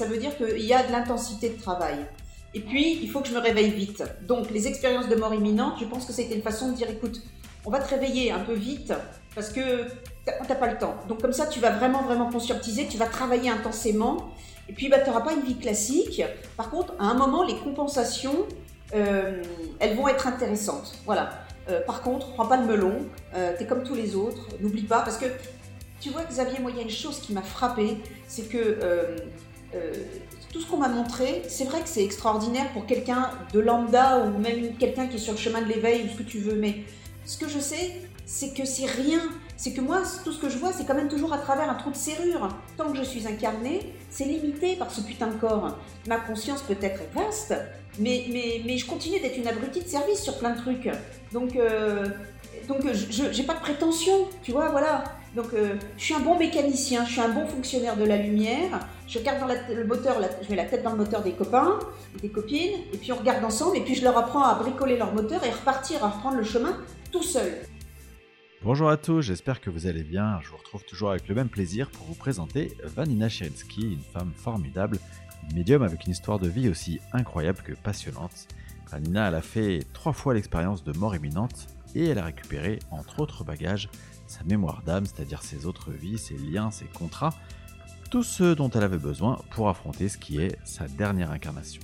ça veut dire qu'il y a de l'intensité de travail. Et puis, il faut que je me réveille vite. Donc, les expériences de mort imminente, je pense que c'était une façon de dire, écoute, on va te réveiller un peu vite parce que t'as pas le temps. Donc, comme ça, tu vas vraiment, vraiment conscientiser, tu vas travailler intensément. Et puis, bah, tu n'auras pas une vie classique. Par contre, à un moment, les compensations, euh, elles vont être intéressantes. Voilà. Euh, par contre, prends pas le melon. Euh, tu es comme tous les autres. N'oublie pas, parce que tu vois, Xavier, moi, il y a une chose qui m'a frappé, c'est que tout ce qu'on m'a montré, c'est vrai que c'est extraordinaire pour quelqu'un de lambda ou même quelqu'un qui est sur le chemin de l'éveil ou ce que tu veux, mais ce que je sais, c'est que c'est rien. C'est que moi, tout ce que je vois, c'est quand même toujours à travers un trou de serrure. Tant que je suis incarné, c'est limité par ce putain de corps. Ma conscience peut-être est vaste, mais, mais, mais je continue d'être une abrutie de service sur plein de trucs. Donc, euh, donc je n'ai pas de prétention, tu vois, voilà. Donc, euh, je suis un bon mécanicien, je suis un bon fonctionnaire de la lumière. Je regarde dans le moteur, je mets la tête dans le moteur des copains, des copines, et puis on regarde ensemble, et puis je leur apprends à bricoler leur moteur et repartir, à reprendre le chemin tout seul. Bonjour à tous, j'espère que vous allez bien. Je vous retrouve toujours avec le même plaisir pour vous présenter Vanina Cherinsky, une femme formidable, une médium avec une histoire de vie aussi incroyable que passionnante. Vanina, elle a fait trois fois l'expérience de mort imminente et elle a récupéré, entre autres bagages, sa mémoire d'âme, c'est-à-dire ses autres vies, ses liens, ses contrats, tout ce dont elle avait besoin pour affronter ce qui est sa dernière incarnation.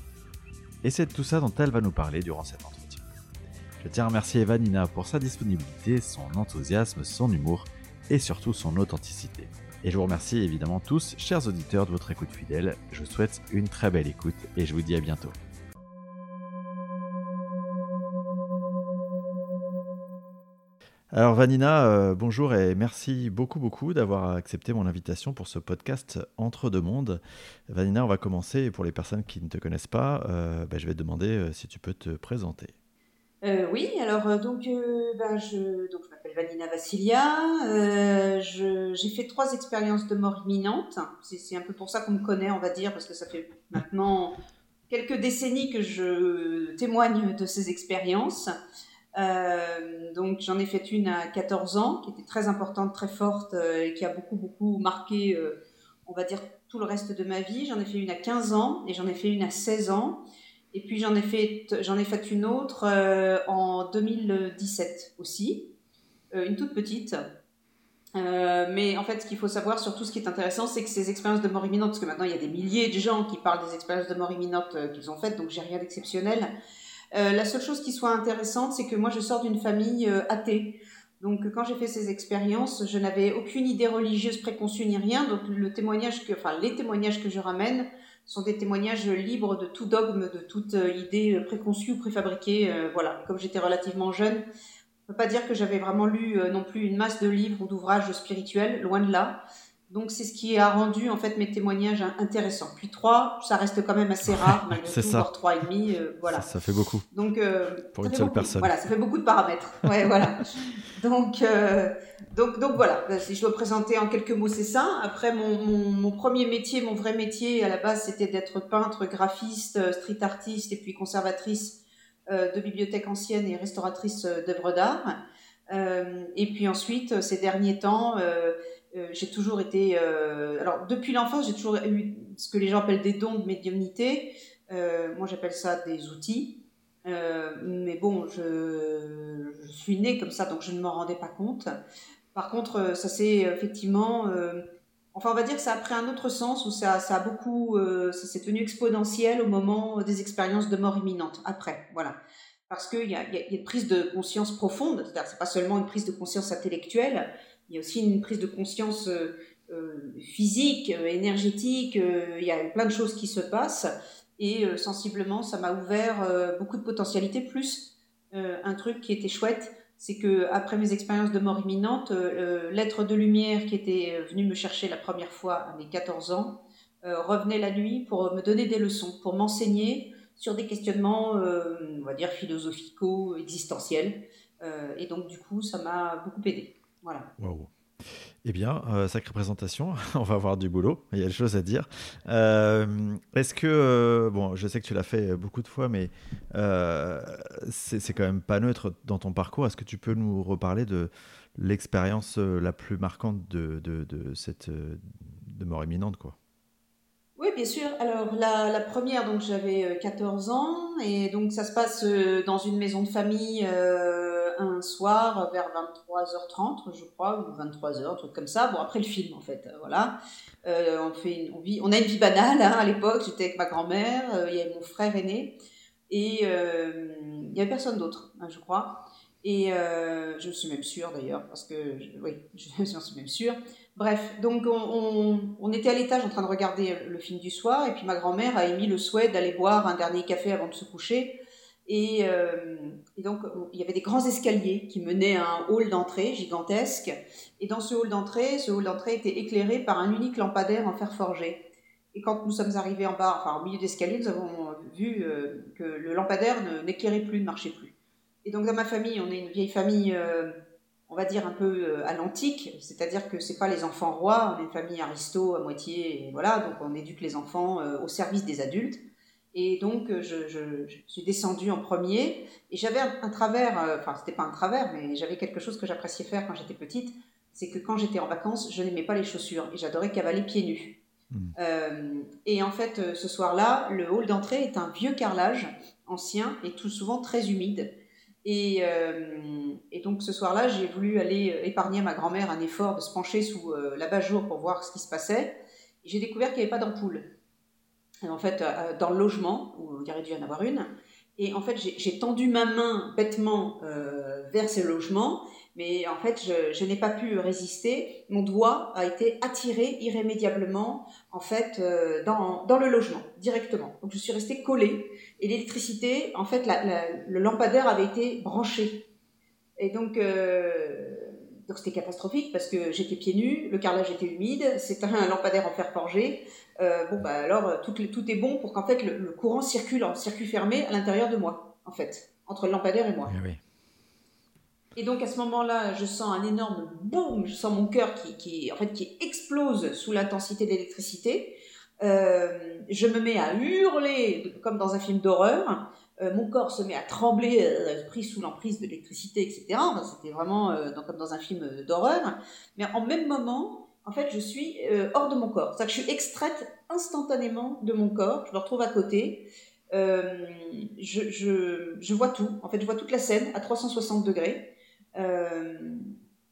Et c'est tout ça dont elle va nous parler durant cet entretien. Je tiens à remercier Evanina pour sa disponibilité, son enthousiasme, son humour et surtout son authenticité. Et je vous remercie évidemment tous, chers auditeurs, de votre écoute fidèle. Je vous souhaite une très belle écoute et je vous dis à bientôt. Alors Vanina, euh, bonjour et merci beaucoup beaucoup d'avoir accepté mon invitation pour ce podcast Entre deux mondes. Vanina, on va commencer. Pour les personnes qui ne te connaissent pas, euh, bah, je vais te demander euh, si tu peux te présenter. oui, alors donc je m'appelle Vanina Vassilia. j'ai fait trois expériences de mort imminente. C'est un peu pour ça qu'on me connaît, on va dire, parce que ça fait maintenant quelques décennies que je témoigne de ces expériences. Euh, donc j'en ai fait une à 14 ans, qui était très importante, très forte, euh, et qui a beaucoup, beaucoup marqué, euh, on va dire, tout le reste de ma vie. J'en ai fait une à 15 ans, et j'en ai fait une à 16 ans. Et puis j'en ai fait, j'en ai fait une autre en 2017 aussi, une toute petite. mais en fait, ce qu'il faut savoir, surtout ce qui est intéressant, c'est que ces expériences de mort imminente, parce que maintenant il y a des milliers de gens qui parlent des expériences de mort imminente qu'ils ont faites, donc j'ai rien d'exceptionnel. Euh, la seule chose qui soit intéressante, c'est que moi, je sors d'une famille euh, athée. Donc, quand j'ai fait ces expériences, je n'avais aucune idée religieuse préconçue ni rien. Donc, le témoignage que, enfin, les témoignages que je ramène sont des témoignages libres de tout dogme, de toute euh, idée préconçue ou préfabriquée. voilà. Comme j'étais relativement jeune, on peut pas dire que j'avais vraiment lu non plus une masse de livres ou d'ouvrages spirituels, loin de là. Donc c'est ce qui a rendu en fait mes témoignages intéressants. Puis trois, ça reste quand même assez rare malgré tout, ça. trois et demi, euh, voilà. Ça, fait beaucoup. Donc euh, pour une seule personne. Voilà, ça fait beaucoup de paramètres. Ouais, voilà. Donc euh, donc donc voilà. Ben, si je dois présenter en quelques mots, c'est ça. Après mon, mon, premier métier, mon vrai métier à la base, c'était d'être peintre, graphiste, street artiste et puis conservatrice de bibliothèque ancienne et restauratrice d'œuvres d'art. et puis ensuite, ces derniers temps euh, j'ai toujours été. Euh, alors, depuis l'enfance, j'ai toujours eu ce que les gens appellent des dons de médiumnité. Euh, moi, j'appelle ça des outils. mais bon, je, suis née comme ça, donc je ne m'en rendais pas compte. Par contre, ça s'est effectivement. enfin, on va dire que ça a pris un autre sens où ça, ça a beaucoup. ça s'est tenu exponentiel au moment des expériences de mort imminente, après. Voilà parce qu'il y, y, a une prise de conscience profonde, c'est-à-dire c'est pas seulement une prise de conscience intellectuelle, il y a aussi une prise de conscience euh, euh, physique, euh, énergétique, il y a plein de choses qui se passent. Et sensiblement, ça m'a ouvert beaucoup de potentialités. Plus un truc qui était chouette, c'est que après mes expériences de mort imminente, l'être de lumière qui était venu me chercher la première fois à mes 14 ans revenait la nuit pour me donner des leçons, pour m'enseigner sur des questionnements, on va dire, philosophicaux, existentiels. et donc, du coup, ça m'a beaucoup aidé. Voilà. Eh bien, euh, sacrée présentation, on va avoir du boulot, il y a des choses à dire. Euh, est-ce que, euh, bon, je sais que tu l'as fait beaucoup de fois, mais c'est quand même pas neutre dans ton parcours. Est-ce que tu peux nous reparler de l'expérience la plus marquante de, de, cette de mort imminente quoi? Oui, bien sûr. Alors, la, première, donc j'avais 14 ans, et donc ça se passe dans une maison de famille un soir vers 23h30, je crois, ou 23h, un truc comme ça. Bon, après le film, en fait, voilà. on, fait on, vit, on a une vie banale, hein, à l'époque, j'étais avec ma grand-mère, il y avait mon frère aîné, et il n'y avait personne d'autre, hein, je crois. Et euh, je suis même sûre d'ailleurs, parce que, oui, je suis même sûre. Bref, donc on, était à l'étage en train de regarder le film du soir, et puis ma grand-mère a émis le souhait d'aller boire un dernier café avant de se coucher. Et, euh, donc il y avait des grands escaliers qui menaient à un hall d'entrée gigantesque. Et dans ce hall d'entrée, ce hall d'entrée était éclairé par un unique lampadaire en fer forgé. Et quand nous sommes arrivés en bas, enfin au milieu d'escalier, nous avons vu euh, que le lampadaire n'éclairait plus, ne marchait plus. Et donc dans ma famille, on est une vieille famille, euh, on va dire un peu euh, à l'antique, c'est-à-dire que c'est pas les enfants rois, on est une famille aristo à moitié, et voilà, donc on éduque les enfants euh, au service des adultes. Et donc je, suis descendue en premier, et j'avais un, travers, enfin c'était pas un travers, mais j'avais quelque chose que j'appréciais faire quand j'étais petite, c'est que quand j'étais en vacances, je n'aimais pas les chaussures, et j'adorais cavaler pieds nus. Hmm. et en fait, ce soir-là, le hall d'entrée est un vieux carrelage ancien et tout souvent très humide. Euh, et, donc ce soir-là, j'ai voulu aller épargner à ma grand-mère un effort de se pencher sous euh, la bâche-jour pour voir ce qui se passait. J'ai découvert qu'il n'y avait pas d'ampoule. En fait, euh, dans le logement, où il y aurait dû en avoir une. Et en fait, j'ai tendu ma main bêtement vers ce logement mais en fait, je, n'ai pas pu résister. Mon doigt a été attiré irrémédiablement, en fait, euh, dans, dans, le logement, directement. Donc, je suis restée collée. Et l'électricité, en fait, le lampadaire avait été branché. Et donc, euh, donc c'était catastrophique parce que j'étais pieds nus, le carrelage était humide, c'était un lampadaire en fer forgé. Euh, bon, bah alors, tout, tout est bon pour qu'en fait, le, courant circule en circuit fermé à l'intérieur de moi, en fait, entre le lampadaire et moi. Eh oui. Et donc à ce moment-là, je sens un énorme boum, je sens mon cœur qui, en fait, qui explose sous l'intensité d'électricité. Euh, je me mets à hurler comme dans un film d'horreur. Euh, mon corps se met à trembler, euh, pris sous l'emprise de l'électricité, etc. C'était vraiment comme dans un film d'horreur. Mais en même moment, en fait, je suis hors de mon corps. C'est-à-dire que je suis extraite instantanément de mon corps. Je me retrouve à côté. Je, vois tout. En fait, je vois toute la scène à 360 degrés. Euh,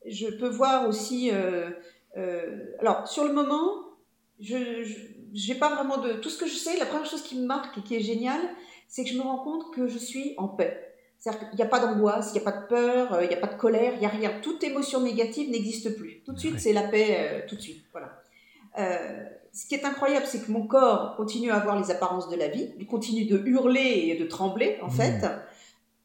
je peux voir aussi. Euh, euh, alors, sur le moment, je n'ai pas vraiment de. Tout ce que je sais, la première chose qui me marque et qui est géniale, c'est que je me rends compte que je suis en paix. C'est-à-dire qu'il n'y a pas d'angoisse, il n'y a pas de peur, il n'y a pas de colère, il n'y a rien. Toute émotion négative n'existe plus. Tout de suite, c'est la paix, tout de suite. Voilà. ce qui est incroyable, c'est que mon corps continue à avoir les apparences de la vie, il continue de hurler et de trembler, en mmh. fait.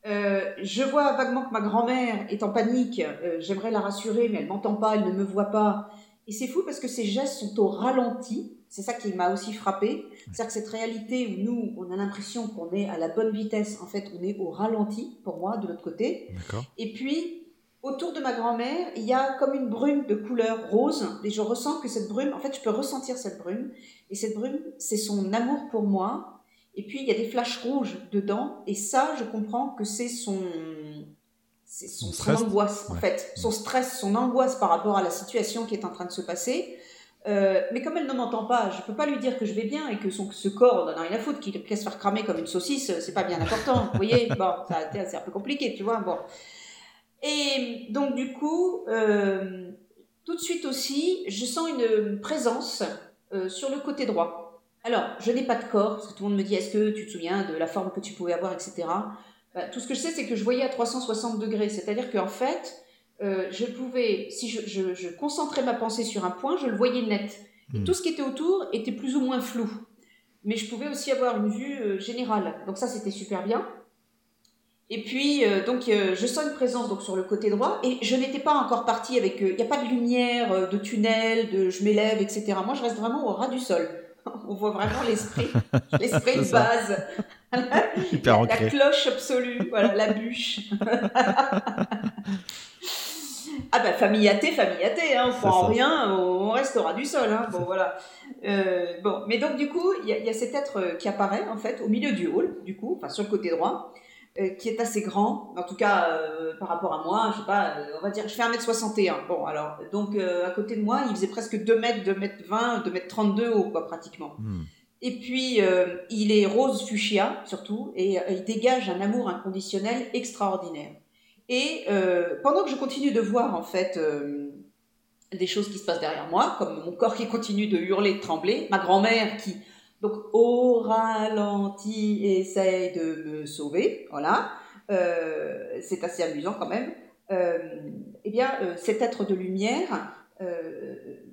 Euh, je vois vaguement que ma grand-mère est en panique. Euh, j'aimerais la rassurer, mais elle m'entend pas, elle ne me voit pas. Et c'est fou parce que ces gestes sont au ralenti. C'est ça qui m'a aussi frappé. C'est-à-dire que cette réalité où nous, on a l'impression qu'on est à la bonne vitesse, en fait, on est au ralenti, pour moi, de l'autre côté. Et puis, autour de ma grand-mère, il y a comme une brume de couleur rose. Et je ressens que cette brume, en fait, je peux ressentir cette brume. Et cette brume, c'est son amour pour moi, et puis, il y a des flashs rouges dedans. Et ça, je comprends que c'est son, son, son, angoisse, en fait. Son stress, son angoisse par rapport à la situation qui est en train de se passer. Euh, mais comme elle ne m'entend pas, je ne peux pas lui dire que je vais bien et que son, ce corps n'en a rien à foutre, qu'il laisse faire cramer comme une saucisse, c'est pas bien important. vous voyez Bon, c'est un peu compliqué, tu vois. Bon. Et donc, du coup, euh, tout de suite aussi, je sens une présence euh, sur le côté droit. Alors, je n'ai pas de corps, parce que tout le monde me dit est-ce que tu te souviens de la forme que tu pouvais avoir, etc. Bah, tout ce que je sais, c'est que je voyais à 360 degrés. C'est-à-dire qu'en fait, euh, je pouvais, si je, concentrais ma pensée sur un point, je le voyais net. Et hmm. tout ce qui était autour était plus ou moins flou. Mais je pouvais aussi avoir une vue euh, générale. Donc ça, c'était super bien. Et puis, euh, donc, je sens une présence donc sur le côté droit. Et je n'étais pas encore partie avec... Il n'y a pas de lumière, de tunnel, de je m'élève, etc. Moi, je reste vraiment au ras du sol on voit vraiment l'esprit, l'esprit de base. la, cloche absolue, voilà, la bûche. Ah ben famille athée, famille athée, hein, on prend en rien, on restera du sol. Hein, bon voilà. Euh, bon, mais donc du coup, il y, a cet être qui apparaît en fait au milieu du hall, du coup, enfin sur le côté droit. qui est assez grand, en tout cas par rapport à moi, je sais pas, on va dire, je fais 1m61. Bon, alors, donc à côté de moi, il faisait presque 2 mètres, 2 mètres 20, 2 mètres 32 haut, quoi, pratiquement. Hmm. Et puis, il est rose fuchsia, surtout, et il dégage un amour inconditionnel extraordinaire. Et pendant que je continue de voir, en fait, des choses qui se passent derrière moi, comme mon corps qui continue de hurler, de trembler, ma grand-mère qui, donc, au ralenti, essaye de me sauver, voilà, euh, c'est assez amusant quand même. Euh, eh bien, euh, cet être de lumière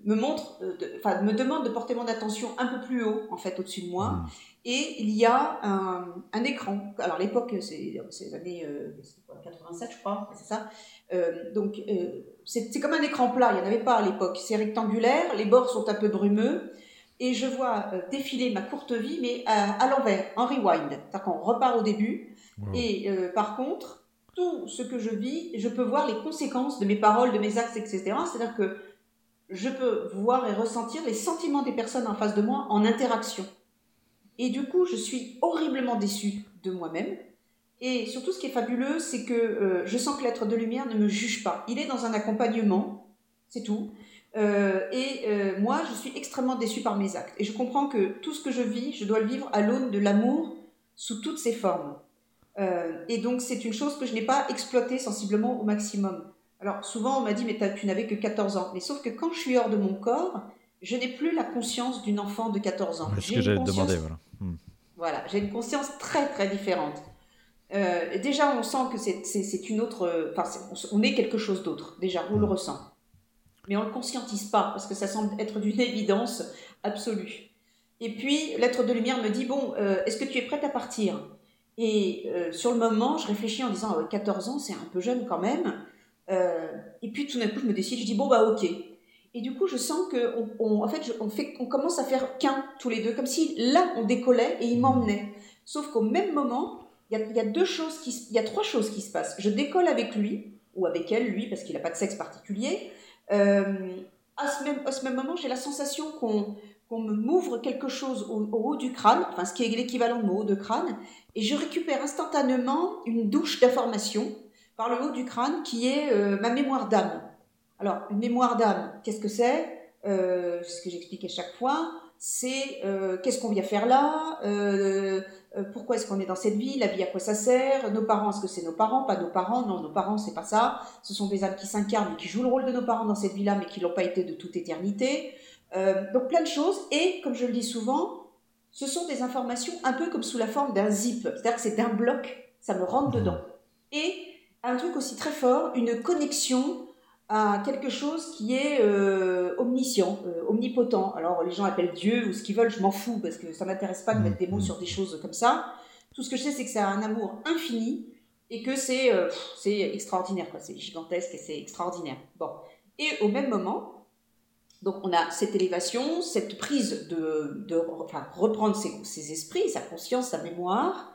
me montre, enfin, me demande de porter mon attention un peu plus haut, en fait, au-dessus de moi. Mmh. Et il y a un, écran. Alors, l'époque, c'est les années 87, je crois, c'est ça. donc, c'est comme un écran plat, il n'y en avait pas à l'époque. C'est rectangulaire, les bords sont un peu brumeux, et je vois euh, défiler ma courte vie, mais à, l'envers, en rewind. C'est-à-dire qu'on repart au début, et euh, par contre, tout ce que je vis, je peux voir les conséquences de mes paroles, de mes actes, etc. C'est-à-dire que je peux voir et ressentir les sentiments des personnes en face de moi en interaction. Et du coup, je suis horriblement déçue de moi-même et surtout, ce qui est fabuleux, c'est que euh, je sens que l'être de lumière ne me juge pas. Il est dans un accompagnement, c'est tout. Euh, et euh, moi, je suis extrêmement déçue par mes actes. Et je comprends que tout ce que je vis, je dois le vivre à l'aune de l'amour sous toutes ses formes. et donc, c'est une chose que je n'ai pas exploitée sensiblement au maximum. Alors, souvent, on m'a dit, mais tu n'avais que 14 ans. Mais sauf que quand je suis hors de mon corps, je n'ai plus la conscience d'une enfant de 14 ans. C'est ce que j'allais te demander, voilà. Hmm. Voilà, j'ai une conscience très, très différente. Euh, déjà, on sent que c'est une autre. Enfin, on est quelque chose d'autre. Déjà, on le mm. ressent. Mais on ne le conscientise pas parce que ça semble être d'une évidence absolue. Et puis, l'être de lumière me dit Bon, euh, est-ce que tu es prête à partir? Et euh, sur le moment, je réfléchis en disant 14 ans, c'est un peu jeune quand même. Et puis, tout d'un coup, je me décide je dis Bon, bah, ok. Et du coup, je sens qu'on on, en fait, on, fait, on commence à faire qu'un tous les deux, comme si là, on décollait et il m'emmenait. Sauf qu'au même moment, il y, a, deux choses qui, il y a trois choses qui se passent. Je décolle avec lui, ou avec elle, lui, parce qu'il n'a pas de sexe particulier. Euh, à, ce même, à ce même moment, j'ai la sensation qu'on qu'on me m'ouvre quelque chose au, haut du crâne, enfin ce qui est l'équivalent de mon haut de crâne, et je récupère instantanément une douche d'informations par le haut du crâne qui est euh, ma mémoire d'âme. Alors, une mémoire d'âme, qu'est-ce que c'est? Euh, Ce que j'explique à chaque fois, c'est euh, qu'est-ce qu'on vient faire là? Euh, pourquoi est-ce qu'on est dans cette vie, la vie à quoi ça sert, nos parents, est-ce que c'est nos parents, pas nos parents, non, nos parents, c'est pas ça, ce sont des âmes qui s'incarnent et qui jouent le rôle de nos parents dans cette vie-là, mais qui l'ont pas été de toute éternité. Donc plein de choses, et comme je le dis souvent, ce sont des informations un peu comme sous la forme d'un zip, c'est-à-dire que c'est d'un bloc, ça me rentre dedans. Et un truc aussi très fort, une connexion à quelque chose qui est euh, omniscient, euh, omnipotent. Alors les gens appellent Dieu ou ce qu'ils veulent, je m'en fous parce que ça m'intéresse pas de mettre des mots sur des choses comme ça. Tout ce que je sais, c'est que c'est un amour infini et que c'est euh, c'est extraordinaire, quoi. C'est gigantesque et c'est extraordinaire. Bon. Et au même moment, donc on a cette élévation, cette prise de, de enfin, reprendre ses, ses, esprits, sa conscience, sa mémoire.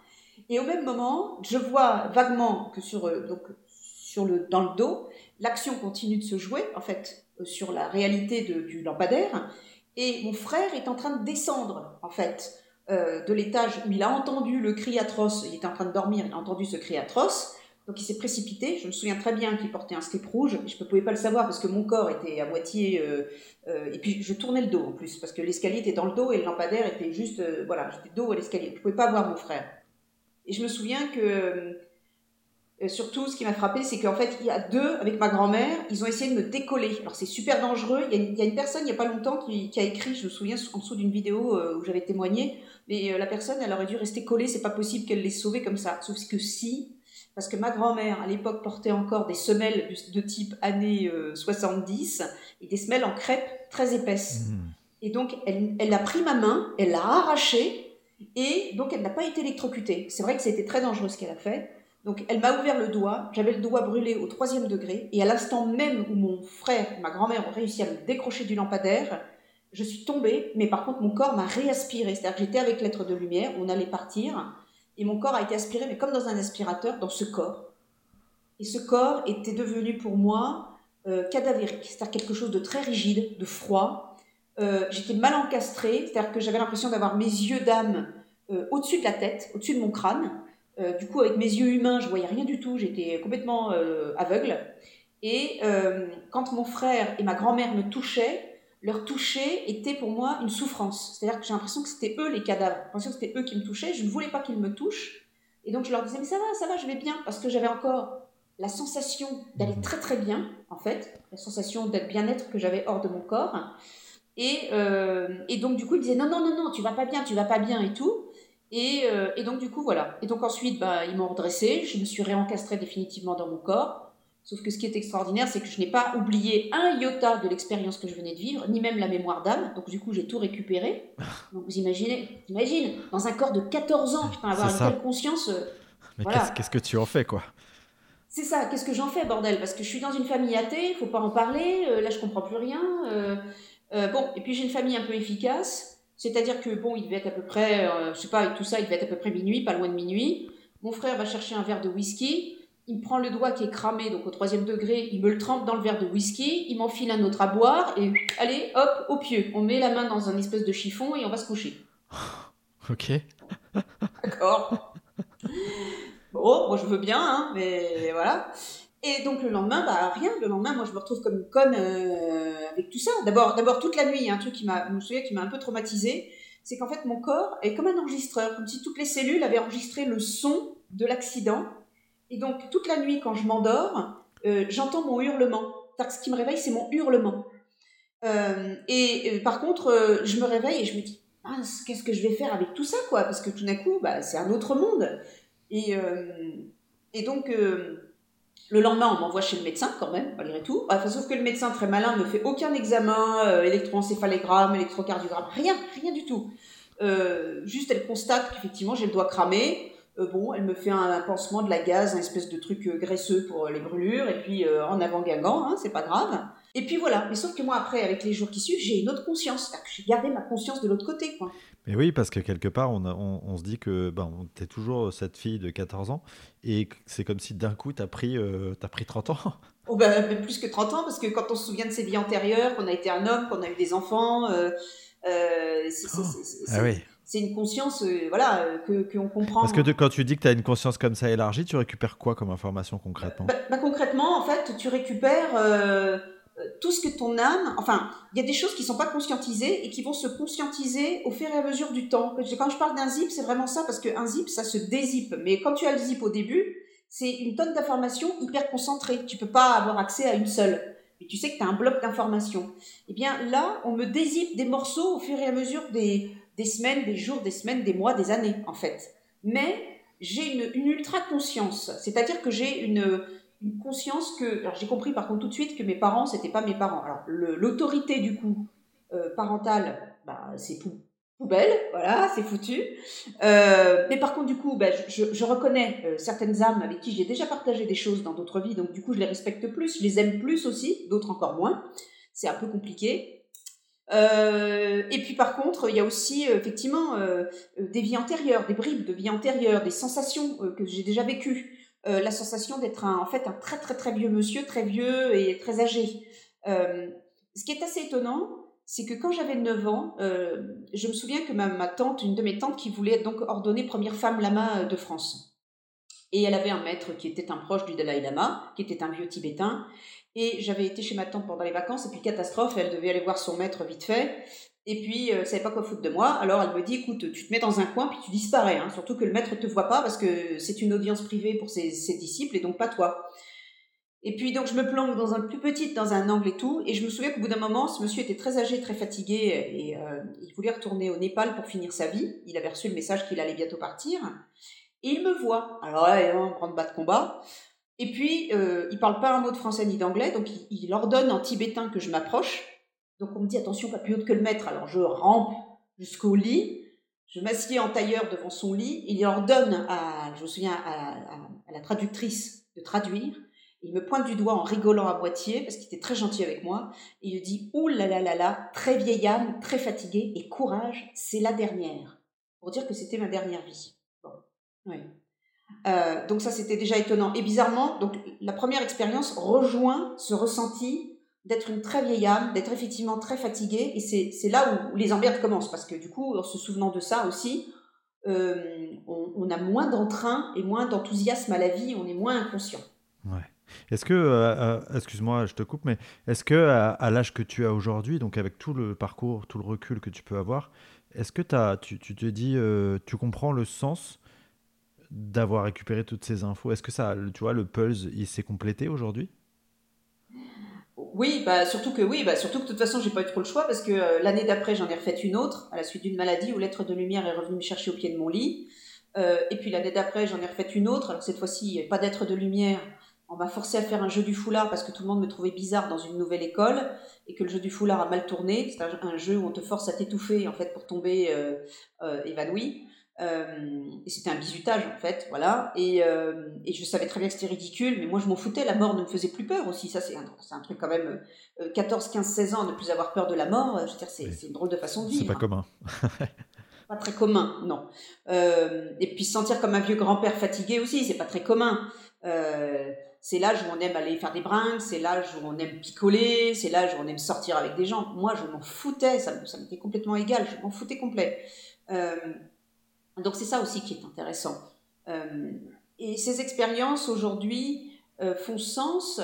Et au même moment, je vois vaguement que sur donc sur le dans le dos, l'action continue de se jouer, en fait, euh, sur la réalité du lampadaire. Et mon frère est en train de descendre, en fait, euh, de l'étage où il a entendu le cri atroce. Il était en train de dormir, il a entendu ce cri atroce. Donc il s'est précipité. Je me souviens très bien qu'il portait un slip rouge. Je ne pouvais pas le savoir parce que mon corps était à moitié. Euh, et puis je tournais le dos en plus parce que l'escalier était dans le dos et le lampadaire était juste. voilà, j'étais dos à l'escalier. Je ne pouvais pas voir mon frère. Et je me souviens que surtout, ce qui m'a frappé, c'est qu'en fait, il y a deux, avec ma grand-mère, ils ont essayé de me décoller. Alors, c'est super dangereux. Il y, a, une personne, il n'y a pas longtemps, qui, a écrit, je me souviens, en dessous d'une vidéo euh, où j'avais témoigné, mais euh, la personne, elle aurait dû rester collée. C'est pas possible qu'elle les sauvé comme ça. Sauf que si, parce que ma grand-mère, à l'époque, portait encore des semelles de, type années 70 euh, et des semelles en crêpe très épaisses. Mmh. Et donc, elle, elle a pris ma main, elle l'a arrachée, et donc elle n'a pas été électrocutée. C'est vrai que c'était très dangereux ce qu'elle a fait. Donc elle m'a ouvert le doigt, j'avais le doigt brûlé au troisième degré, et à l'instant même où mon frère ma grand-mère ont réussi à me décrocher du lampadaire, je suis tombée, mais par contre mon corps m'a réaspiré, c'est-à-dire que j'étais avec l'être de lumière, on allait partir, et mon corps a été aspiré, mais comme dans un aspirateur, dans ce corps. Et ce corps était devenu pour moi euh, cadavérique, c'est-à-dire quelque chose de très rigide, de froid. Euh, j'étais mal encastrée, c'est-à-dire que j'avais l'impression d'avoir mes yeux d'âme euh, au-dessus de la tête, au-dessus de mon crâne, du coup, avec mes yeux humains, je voyais rien du tout, j'étais complètement aveugle. Et quand mon frère et ma grand-mère me touchaient, leur toucher était pour moi une souffrance. C'est-à-dire que j'ai l'impression que c'était eux les cadavres. J'ai l'impression que c'était eux qui me touchaient. Je ne voulais pas qu'ils me touchent. Et donc je leur disais, mais ça va, ça va, je vais bien. Parce que j'avais encore la sensation d'aller très très bien, en fait. La sensation d'être bien-être que j'avais hors de mon corps. Et, euh, et, donc du coup, ils disaient, non, non, non, non, tu vas pas bien, tu vas pas bien et tout. Et, euh, et donc du coup, voilà. Et donc ensuite, bah, ils m'ont redressé. Je me suis réencastrée définitivement dans mon corps. Sauf que ce qui est extraordinaire, c'est que je n'ai pas oublié un iota de l'expérience que je venais de vivre, ni même la mémoire d'âme. Donc du coup, j'ai tout récupéré. Donc vous imaginez, imagine, dans un corps de 14 ans, putain, avoir une telle conscience. Euh, Mais qu'est-ce que tu en fais, quoi? C'est ça, qu'est-ce que j'en fais, bordel? Parce que je suis dans une famille athée, il faut pas en parler, euh, là je comprends plus rien. Euh, bon, et puis j'ai une famille un peu efficace, c'est-à-dire que bon, il devait être à peu près, je sais pas, avec tout ça, il devait être à peu près minuit, pas loin de minuit. Mon frère va chercher un verre de whisky il me prend le doigt qui est cramé, donc au troisième degré, il me le trempe dans le verre de whisky, il m'enfile un autre à boire, et allez, hop, au pieu. On met la main dans un espèce de chiffon et on va se coucher. Ok. D'accord. Bon, moi je veux bien, hein, mais voilà. Et donc le lendemain, bah rien. Le lendemain, moi je me retrouve comme une conne euh, avec tout ça. D'abord, d'abord toute la nuit, il y a un truc qui m'a, je me qui m'a un peu traumatisé, c'est qu'en fait mon corps est comme un enregistreur, comme si toutes les cellules avaient enregistré le son de l'accident et donc, toute la nuit, quand je m'endors, euh, j'entends mon hurlement. Ce qui me réveille, c'est mon hurlement. Euh, et par contre, je me réveille et je me dis, qu'est-ce que je vais faire avec tout ça, quoi? Parce que tout d'un coup, bah, c'est un autre monde. Et, et donc, le lendemain, on m'envoie chez le médecin quand même, malgré tout. Enfin, sauf que le médecin, très malin, ne fait aucun examen, électroencéphalogramme, électrocardiogramme, rien, rien du tout. juste, elle constate qu'effectivement, j'ai le doigt cramé. Euh, bon, elle me fait un, pansement de la gaz, un espèce de truc euh, graisseux pour euh, les brûlures, et puis en avant Guingamp, hein, c'est pas grave. Et puis voilà, mais sauf que moi après, avec les jours qui suivent, j'ai une autre conscience, j'ai gardé ma conscience de l'autre côté, quoi. Mais oui, parce que quelque part, on, on, se dit que ben, tu es toujours cette fille de 14 ans, et c'est comme si d'un coup, tu as, pris, as pris 30 ans. Oh ben, même plus que 30 ans, parce que quand on se souvient de ses vies antérieures, qu'on a été un homme, qu'on a eu des enfants, c'est, ah oui c'est une conscience euh, voilà euh, que qu'on comprend. Parce que quand tu dis que tu as une conscience comme ça élargie, tu récupères quoi comme information concrètement? Bah, bah, Concrètement, en fait, tu récupères euh, tout ce que ton âme. Enfin, il y a des choses qui sont pas conscientisées et qui vont se conscientiser au fur et à mesure du temps. Quand je parle d'un zip, c'est vraiment ça parce qu'un zip, ça se dézippe. Mais quand tu as le zip au début, c'est une tonne d'informations hyper concentrées. Tu peux pas avoir accès à une seule. Et tu sais que tu as un bloc d'informations. Eh bien là, on me dézippe des morceaux au fur et à mesure des, des semaines, des jours, des semaines, des mois, des années, en fait. Mais j'ai une, ultra-conscience, c'est-à-dire que j'ai une, conscience que... Alors j'ai compris par contre tout de suite que mes parents, c'était pas mes parents. Alors l'autorité du coup euh, parentale, bah, c'est poubelle, voilà, c'est foutu. Euh, mais par contre, du coup, bah, je, reconnais euh, certaines âmes avec qui j'ai déjà partagé des choses dans d'autres vies, donc du coup, je les respecte plus, je les aime plus aussi, d'autres encore moins. C'est un peu compliqué. Et puis par contre, il y a aussi effectivement des vies antérieures, des bribes de vie antérieure, des sensations que j'ai déjà vécues. La sensation d'être en fait un très très très vieux monsieur, très vieux et très âgé. ce qui est assez étonnant, c'est que quand j'avais 9 ans, je me souviens que ma, ma, tante, une de mes tantes, qui voulait être donc ordonnée première femme lama de France. Et elle avait un maître qui était un proche du Dalai Lama, qui était un vieux tibétain, et j'avais été chez ma tante pendant les vacances, et puis catastrophe, elle devait aller voir son maître vite fait. Et puis, elle euh, savait pas quoi foutre de moi. Alors, elle me dit, écoute, tu te mets dans un coin, puis tu disparais. Hein. Surtout que le maître te voit pas, parce que c'est une audience privée pour ses, disciples, et donc pas toi. Et puis, donc, je me planque dans un plus petit, dans un angle et tout. Et je me souviens qu'au bout d'un moment, ce monsieur était très âgé, très fatigué, et euh, il voulait retourner au Népal pour finir sa vie. Il avait reçu le message qu'il allait bientôt partir. Et il me voit. Alors là, a un grand bas de combat. Et puis, euh, il parle pas un mot de français ni d'anglais, donc il, ordonne en tibétain que je m'approche. Donc on me dit attention, pas plus haute que le maître. Alors je rampe jusqu'au lit, je m'assieds en tailleur devant son lit. Il ordonne à, je me souviens, à, la traductrice de traduire. Il me pointe du doigt en rigolant à moitié parce qu'il était très gentil avec moi. Et il dit Ouh là là très vieille âme, très fatiguée et courage, c'est la dernière. Pour dire que c'était ma dernière vie. Euh, donc ça, c'était déjà étonnant. Et bizarrement, donc la première expérience rejoint ce ressenti d'être une très vieille âme, d'être effectivement très fatiguée. Et c'est là où, les emmerdes commencent, parce que du coup, en se souvenant de ça aussi, on, a moins d'entrain et moins d'enthousiasme à la vie, on est moins inconscient. Ouais. Est-ce que, excuse-moi, je te coupe, mais est-ce que à, l'âge que tu as aujourd'hui, donc avec tout le parcours, tout le recul que tu peux avoir, est-ce que as, tu, tu, te dis, tu comprends le sens d'avoir récupéré toutes ces infos? Est-ce que ça, tu vois, le pulse, il s'est complété aujourd'hui? Oui, bah surtout que oui, bah surtout que de toute façon j'ai pas eu trop le choix parce que euh, l'année d'après j'en ai refait une autre à la suite d'une maladie où l'être de lumière est revenu me chercher au pied de mon lit. Euh, et puis l'année d'après j'en ai refait une autre. Alors cette fois-ci pas d'être de lumière. On m'a forcé à faire un jeu du foulard parce que tout le monde me trouvait bizarre dans une nouvelle école et que le jeu du foulard a mal tourné. C'est un, jeu où on te force à t'étouffer en fait pour tomber euh, évanoui. Euh, et c'était un bizutage en fait, voilà. Et, euh, et, je savais très bien que c'était ridicule, mais moi je m'en foutais, la mort ne me faisait plus peur aussi. Ça, c'est un, un, truc quand même, 14, 15, 16 ans, ne plus avoir peur de la mort, je veux dire, c'est une drôle de façon de vivre. C'est pas commun. pas très commun, non. Euh, et puis se sentir comme un vieux grand-père fatigué aussi, c'est pas très commun. c'est l'âge où on aime aller faire des brinques, c'est l'âge où on aime picoler, c'est l'âge où on aime sortir avec des gens. Moi, je m'en foutais, ça, ça m'était complètement égal, je m'en foutais complet. Euh, donc c'est ça aussi qui est intéressant. Euh, et ces expériences aujourd'hui euh, font sens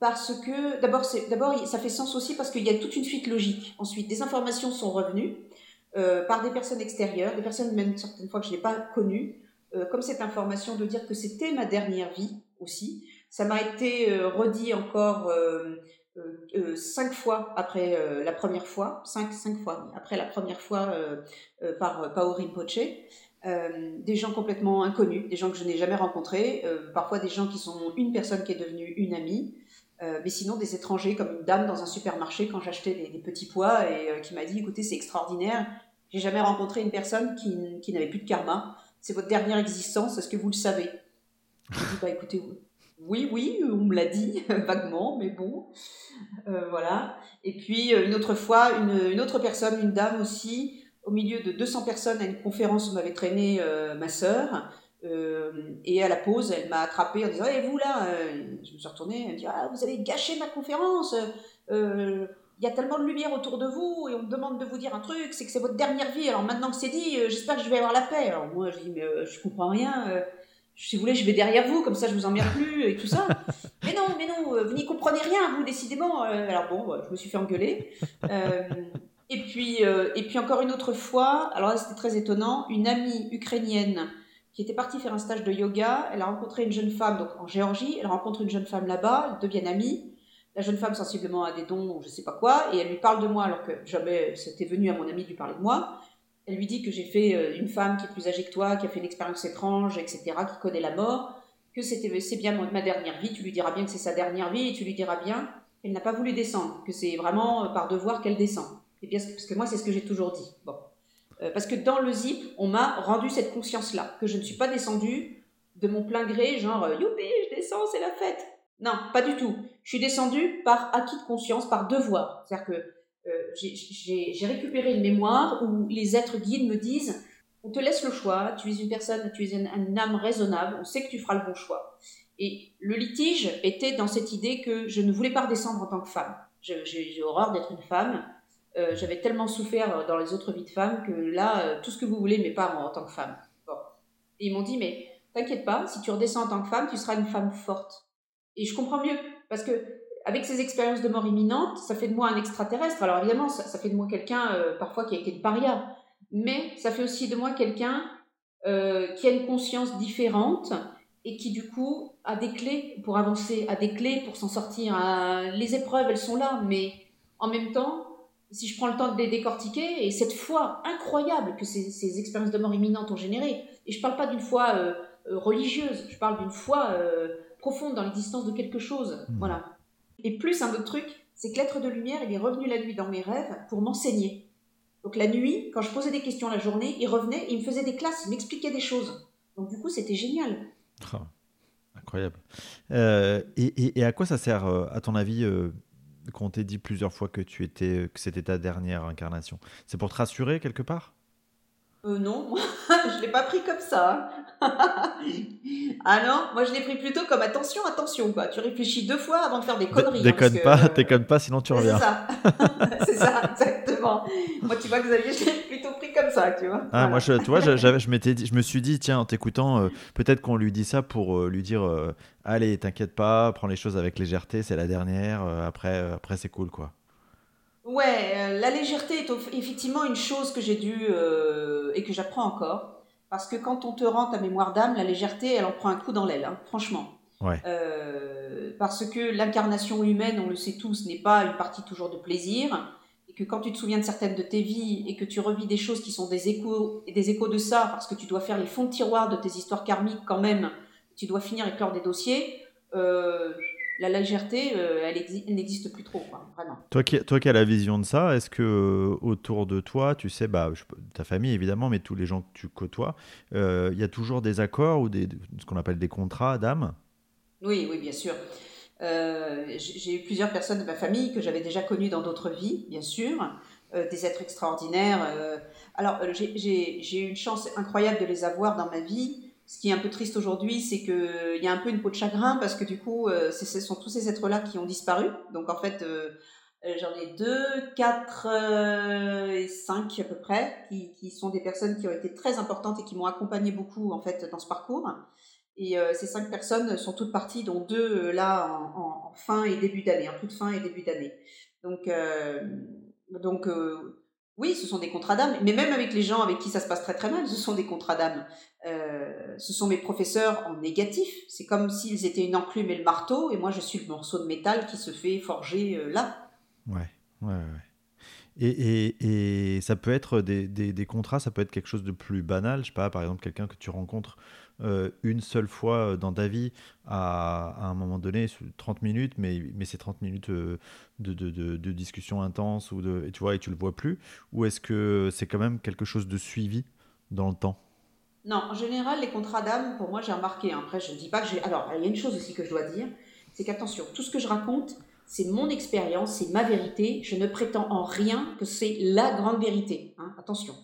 parce que d'abord, ça fait sens aussi parce qu'il y a toute une suite logique. Ensuite, des informations sont revenues euh, par des personnes extérieures, des personnes même certaines fois que je n'ai pas connues, comme cette information de dire que c'était ma dernière vie aussi. Ça m'a été redit encore cinq fois après la première fois, cinq, cinq fois après la première fois par Paori Rinpoche. des gens complètement inconnus, des gens que je n'ai jamais rencontrés, parfois des gens qui sont une personne qui est devenue une amie, mais sinon des étrangers comme une dame dans un supermarché quand j'achetais des, petits pois et qui m'a dit écoutez c'est extraordinaire, j'ai jamais rencontré une personne qui, qui n'avait plus de karma, c'est votre dernière existence, est-ce que vous le savez? Je dis bah écoutez oui, oui, on me l'a dit vaguement, mais bon, euh, voilà. Et puis euh, une autre fois, une, autre personne, une dame aussi, au milieu de 200 personnes à une conférence où m'avait traîné euh, ma sœur. et à la pause, elle m'a attrapé en disant Et vous là Je me suis retournée, elle me dit Ah, vous avez gâché ma conférence il y a tellement de lumière autour de vous et on me demande de vous dire un truc, c'est que c'est votre dernière vie. Alors maintenant que c'est dit, j'espère que je vais avoir la paix. Alors moi, je dis Mais je comprends rien si vous voulez, je vais derrière vous, comme ça je vous emmerde plus et tout ça. mais non, mais non, euh, vous n'y comprenez rien, vous, décidément. Euh. alors bon, je me suis fait engueuler. Euh, et, puis, et puis encore une autre fois, alors là c'était très étonnant, une amie ukrainienne qui était partie faire un stage de yoga, elle a rencontré une jeune femme donc en Géorgie, elle rencontre une jeune femme là-bas, ils deviennent amis. La jeune femme sensiblement a des dons ou je sais pas quoi, et elle lui parle de moi alors que jamais c'était venu à mon ami de lui parler de moi. Elle lui dit que j'ai fait euh, une femme qui est plus âgée que toi, qui a fait une expérience étrange, etc., qui connaît la mort, que c'était c'est bien ma dernière vie, tu lui diras bien que c'est sa dernière vie, et tu lui diras bien qu'elle n'a pas voulu descendre, que c'est vraiment euh, par devoir qu'elle descend. Et bien, parce que moi, c'est ce que j'ai toujours dit. Bon. Euh, parce que dans le zip, on m'a rendu cette conscience-là, que je ne suis pas descendue de mon plein gré, genre youpi, je descends, c'est la fête. Non, pas du tout. Je suis descendue par acquis de conscience, par devoir. C'est-à-dire que euh, j'ai récupéré une mémoire où les êtres guides me disent on te laisse le choix, tu es une personne, tu es une, âme raisonnable, on sait que tu feras le bon choix. Et le litige était dans cette idée que je ne voulais pas redescendre en tant que femme. J'ai horreur d'être une femme. Euh, j'avais tellement souffert dans les autres vies de femmes que là, euh, tout ce que vous voulez, mais pas en tant que femme. Bon. Et ils m'ont dit, mais t'inquiète pas, si tu redescends en tant que femme, tu seras une femme forte. Et je comprends mieux, parce que avec ces expériences de mort imminente, ça fait de moi un extraterrestre. Alors évidemment, ça, fait de moi quelqu'un euh, parfois qui a été de paria, mais ça fait aussi de moi quelqu'un euh, qui a une conscience différente et qui du coup a des clés pour avancer, a des clés pour s'en sortir. Les épreuves, elles sont là, mais en même temps, si je prends le temps de les décortiquer, et cette foi incroyable que ces, expériences de mort imminente ont généré, et je ne parle pas d'une foi euh, religieuse, je parle d'une foi profonde dans l'existence de quelque chose. Mmh. Voilà. Et plus un autre truc, c'est que l'être de lumière, il est revenu la nuit dans mes rêves pour m'enseigner. Donc la nuit, quand je posais des questions la journée, il revenait, il me faisait des classes, il m'expliquait des choses. Donc du coup, c'était génial. Ah, incroyable. Euh, et, à quoi ça sert, euh, à ton avis, euh, qu'on t'ait dit plusieurs fois que tu étais, que c'était ta dernière incarnation? C'est pour te rassurer quelque part? Euh, Non, je l'ai pas pris comme ça. ah non, moi je l'ai pris plutôt comme attention, attention quoi. Tu réfléchis deux fois avant de faire des conneries. Hein, déconne pas, déconne pas, sinon tu reviens. C'est ça, c'est ça, exactement. Moi tu vois Xavier, je l'ai plutôt pris comme ça, tu vois. Ah, moi je, tu vois, je, je m'étais, je me suis dit tiens en t'écoutant, euh, peut-être qu'on lui dit ça pour euh, lui dire euh, allez t'inquiète pas, prends les choses avec légèreté, c'est la dernière, après après c'est cool quoi. Ouais, la légèreté est effectivement une chose que j'ai dû et que j'apprends encore parce que quand on te rend ta mémoire d'âme, la légèreté, elle en prend un coup dans l'aile, hein, franchement. Euh, parce que l'incarnation humaine, on le sait tous, n'est pas une partie toujours de plaisir. Et que quand tu te souviens de certaines de tes vies et que tu revis des choses qui sont des échos, des échos de ça, parce que tu dois faire les fonds de tiroir de tes histoires karmiques quand même, tu dois finir et clore des dossiers, euh, la légèreté, euh, elle, n'existe plus trop, vraiment. Toi qui, toi qui as la vision de ça, est-ce que euh, autour de toi, tu sais, bah, ta famille évidemment, mais tous les gens que tu côtoies, euh, il y a toujours des accords ou des, ce qu'on appelle des contrats d'âme? Oui, oui, bien sûr. j'ai eu plusieurs personnes de ma famille que j'avais déjà connues dans d'autres vies, bien sûr, des êtres extraordinaires. alors, j'ai eu une chance incroyable de les avoir dans ma vie ce qui est un peu triste aujourd'hui, c'est qu'il y a un peu une peau de chagrin parce que du coup, euh, ce sont tous ces êtres-là qui ont disparu. Donc en fait, euh, euh, j'en ai deux, quatre et cinq à peu près, qui, sont des personnes qui ont été très importantes et qui m'ont accompagné beaucoup en fait dans ce parcours. Et ces cinq personnes sont toutes parties, dont deux là en, fin et début d'année, en toute fin et début d'année. Donc, donc oui, ce sont des contrats d'âme, mais même avec les gens avec qui ça se passe très très mal, ce sont des contrats d'âme. Euh, ce sont mes professeurs en négatif. C'est comme s'ils étaient une enclume et le marteau, et moi je suis le morceau de métal qui se fait forger euh, là. Ouais, ouais, ouais. Et, et, et, ça peut être des, des, des, contrats, ça peut être quelque chose de plus banal. Je sais pas, par exemple, quelqu'un que tu rencontres euh, une seule fois dans ta vie à, un moment donné, 30 minutes, mais, mais c'est 30 minutes de, de, de, de, discussion intense, ou de, et tu vois, et tu le vois plus Ou est-ce que c'est quand même quelque chose de suivi dans le temps? Non, en général, les contrats d'âme, pour moi, j'ai remarqué. Hein. Après, je ne dis pas que j'ai. Alors, il y a une chose aussi que je dois dire c'est qu'attention, tout ce que je raconte, c'est mon expérience, c'est ma vérité. Je ne prétends en rien que c'est la grande vérité. Hein. Attention.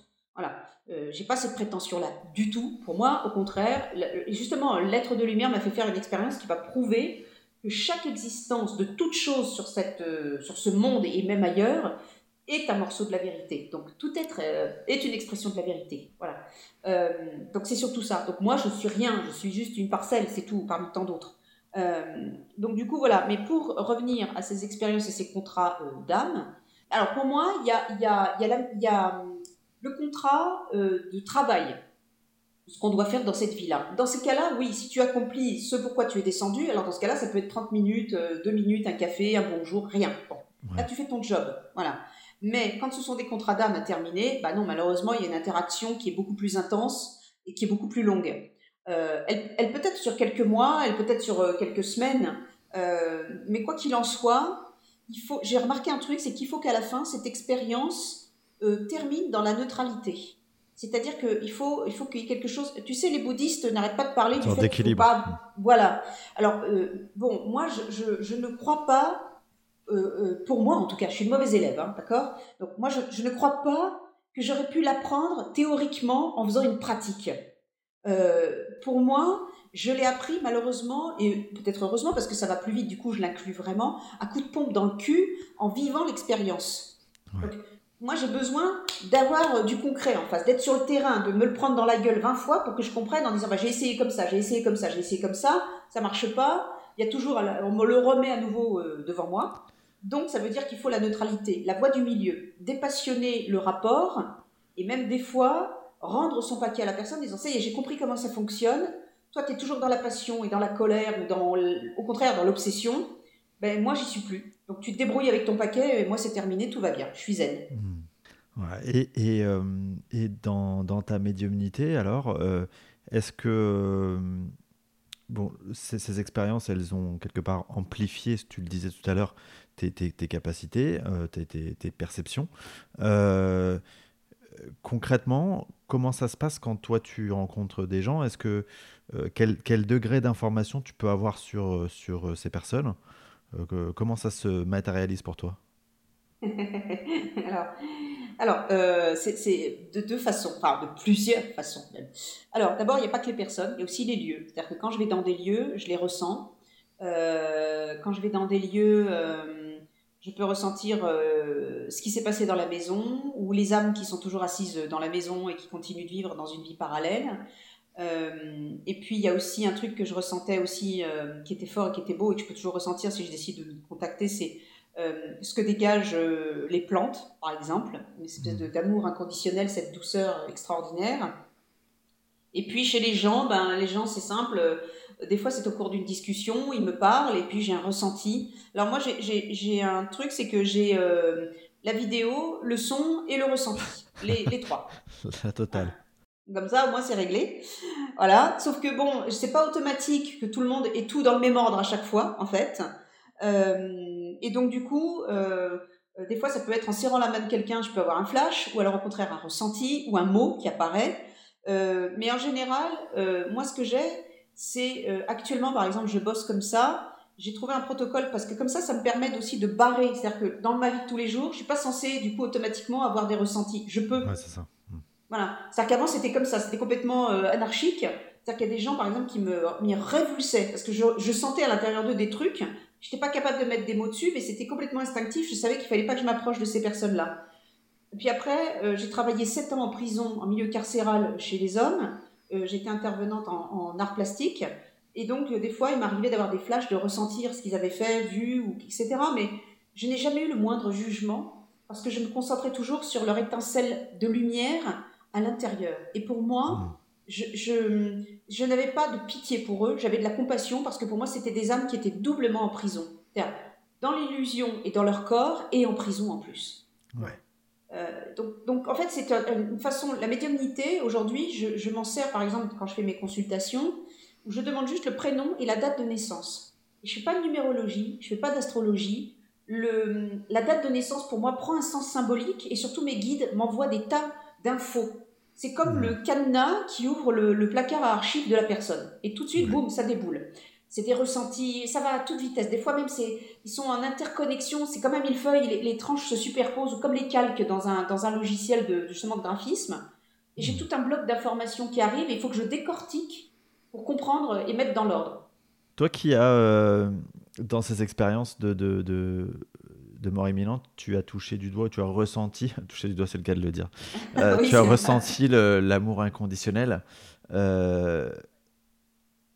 Voilà. Euh, j'ai pas cette prétention-là du tout. Pour moi, au contraire, justement, l'être de lumière m'a fait faire une expérience qui va prouver que chaque existence de toute chose sur, cette, euh, sur ce monde et même ailleurs est un morceau de la vérité. Donc tout être euh, est une expression de la vérité. Voilà. Euh, donc c'est surtout ça. Donc moi je suis rien, je suis juste une parcelle, c'est tout, parmi tant d'autres. Donc du coup voilà. Mais pour revenir à ces expériences et ces contrats d'âme, alors pour moi il y a, y, y, a y a le contrat de travail ce qu'on doit faire dans cette vie-là. Dans ces cas-là, oui, si tu accomplis ce pourquoi tu es descendu, alors dans ce cas-là, ça peut être 30 minutes, 2 minutes, un café, un bonjour, rien. Bon. Là, tu fais ton job. Voilà. Mais quand ce sont des contrats d'âme à terminer, bah non, malheureusement, il y a une interaction qui est beaucoup plus intense et qui est beaucoup plus longue. Euh, elle, peut être sur quelques mois, elle peut être sur euh, quelques semaines, euh, mais quoi qu'il en soit. J'ai remarqué un truc, c'est qu'il faut qu'à la fin cette expérience termine dans la neutralité. C'est-à-dire qu'il faut, il faut qu'il y ait quelque chose. Tu sais, les bouddhistes n'arrêtent pas de parler du fait qu'il pas. Voilà. Alors bon, moi, je, je, je ne crois pas euh, euh, pour moi en tout cas, je suis une mauvaise élève, hein, d'accord? Donc moi, je, ne crois pas que j'aurais pu l'apprendre théoriquement en faisant une pratique. Euh, pour moi, je l'ai appris malheureusement, et peut-être heureusement parce que ça va plus vite, du coup je l'inclus vraiment, à coup de pompe dans le cul en vivant l'expérience. Moi j'ai besoin d'avoir du concret en face, d'être sur le terrain, de me le prendre dans la gueule 20 fois pour que je comprenne en disant bah, j'ai essayé comme ça, j'ai essayé comme ça, j'ai essayé comme ça, ça marche pas, il y a toujours, on me le remet à nouveau devant moi. Donc ça veut dire qu'il faut la neutralité, la voie du milieu, dépassionner le rapport et même des fois rendre son paquet à la personne en disant ça y est, j'ai compris comment ça fonctionne. Toi, tu es toujours dans la passion et dans la colère ou au contraire dans l'obsession. Ben moi, j'y suis plus. Donc tu te débrouilles avec ton paquet et moi, c'est terminé, tout va bien. Je suis zen. Mmh. Et, et, euh, et dans, dans, ta médiumnité, alors, euh, est-ce que euh, bon, ces, ces, expériences, elles ont quelque part amplifié, tu le disais tout à l'heure, tes, capacités, euh, tes, perceptions. Concrètement, comment ça se passe quand toi tu rencontres des gens? Est-ce que quel, quel, degré d'information tu peux avoir sur, sur ces personnes? Comment ça se matérialise pour toi? Alors, Alors, euh, c'est de deux façons, enfin de plusieurs façons même. Alors, d'abord, il n'y a pas que les personnes, il y a aussi les lieux. C'est-à-dire que quand je vais dans des lieux, je les ressens. Euh, quand je vais dans des lieux, euh, je peux ressentir ce qui s'est passé dans la maison ou les âmes qui sont toujours assises dans la maison et qui continuent de vivre dans une vie parallèle. Et puis, il y a aussi un truc que je ressentais aussi qui était fort et qui était beau et que je peux toujours ressentir si je décide de contacter, c'est euh, ce que dégagent euh, les plantes, par exemple, une espèce mm. d'amour inconditionnel, cette douceur extraordinaire. Et puis chez les gens, ben, les gens, c'est simple. Euh, des fois, c'est au cours d'une discussion, ils me parlent et puis j'ai un ressenti. Alors moi, j'ai un truc, c'est que j'ai la vidéo, le son et le ressenti, les, les trois. La totale. Comme ça, au moins, c'est réglé. Voilà. Sauf que bon, c'est pas automatique que tout le monde ait tout dans le même ordre à chaque fois, en fait. Euh, et donc, du coup, euh, euh, des fois, ça peut être en serrant la main de quelqu'un, je peux avoir un flash, ou alors au contraire un ressenti, ou un mot qui apparaît. mais en général, moi, ce que j'ai, c'est actuellement, par exemple, je bosse comme ça. J'ai trouvé un protocole parce que comme ça, ça me permet aussi de barrer. C'est-à-dire que dans ma vie de tous les jours, je suis pas censée, du coup, automatiquement avoir des ressentis. Je peux. Ouais, c'est ça. Voilà. C'est-à-dire qu'avant, c'était comme ça. C'était complètement anarchique. C'est-à-dire qu'il y a des gens, par exemple, qui me, me révulsaient parce que je, sentais à l'intérieur d'eux des trucs je n'étais pas capable de mettre des mots dessus, mais c'était complètement instinctif. Je savais qu'il fallait pas que je m'approche de ces personnes-là. Puis après, euh, j'ai travaillé sept ans en prison, en milieu carcéral chez les hommes. Euh, j'étais intervenante en, art plastique. Et donc, euh, des fois, il m'arrivait d'avoir des flashs, de ressentir ce qu'ils avaient fait, vu, etc. Mais je n'ai jamais eu le moindre jugement parce que je me concentrais toujours sur leur étincelle de lumière à l'intérieur. Et pour moi, mmh je, je, n'avais pas de pitié pour eux, j'avais de la compassion parce que pour moi, c'était des âmes qui étaient doublement en prison. Dans l'illusion et dans leur corps et en prison en plus. Ouais. Euh, donc, donc, en fait, c'est une façon. La médiumnité, aujourd'hui, je, je m'en sers par exemple quand je fais mes consultations, où je demande juste le prénom et la date de naissance. Je ne fais pas de numérologie, je ne fais pas d'astrologie. Le, la date de naissance, pour moi, prend un sens symbolique et surtout mes guides m'envoient des tas d'infos c'est comme le cadenas qui ouvre le, placard à archives de la personne. Et tout de suite, boum, ça déboule. C'est des ressentis, ça va à toute vitesse. Des fois même, c'est, ils sont en interconnexion, c'est comme un millefeuille, les, les tranches se superposent, comme les calques dans un, dans un logiciel de, justement de graphisme. Et j'ai tout un bloc d'informations qui arrive et il faut que je décortique pour comprendre et mettre dans l'ordre. Toi qui as, euh, dans ces expériences de, de, de mort imminente, tu as touché du doigt, tu as ressenti, toucher du doigt c'est le cas de le dire, euh, tu as ressenti l'amour inconditionnel. Euh,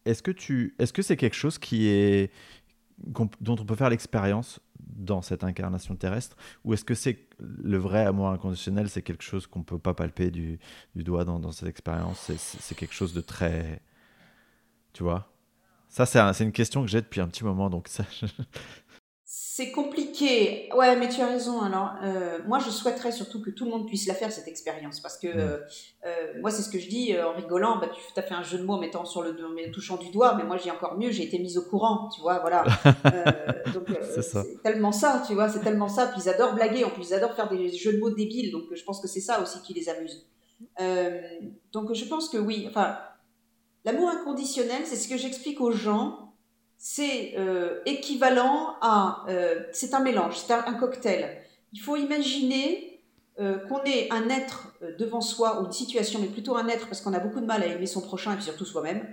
est-ce que tu, est-ce que c'est quelque chose qui est dont on peut faire l'expérience dans cette incarnation terrestre, ou est-ce que c'est le vrai amour inconditionnel, c'est quelque chose qu'on peut pas palper du, doigt dans, cette expérience, c'est quelque chose de très, tu vois? Ça, c'est une question que j'ai depuis un petit moment, donc ça, c'est compliqué. Ouais, mais tu as raison. Alors, euh, moi, je souhaiterais surtout que tout le monde puisse la faire, cette expérience. Parce que euh, euh, moi, c'est ce que je dis en rigolant. Bah, tu as fait un jeu de mots en mettant sur le touchant du doigt, mais moi, j'ai encore mieux. J'ai été mise au courant, tu vois, voilà. donc, c'est tellement ça, tu vois, c'est tellement ça. Puis ils adorent blaguer. En plus, ils adorent faire des jeux de mots débiles. Donc, je pense que c'est ça aussi qui les amuse. donc, je pense que oui. Enfin, l'amour inconditionnel, c'est ce que j'explique aux gens c'est euh, équivalent à, euh, c'est un mélange, c'est un, cocktail. Il faut imaginer euh, qu'on est un être devant soi ou une situation, mais plutôt un être parce qu'on a beaucoup de mal à aimer son prochain et puis surtout soi-même.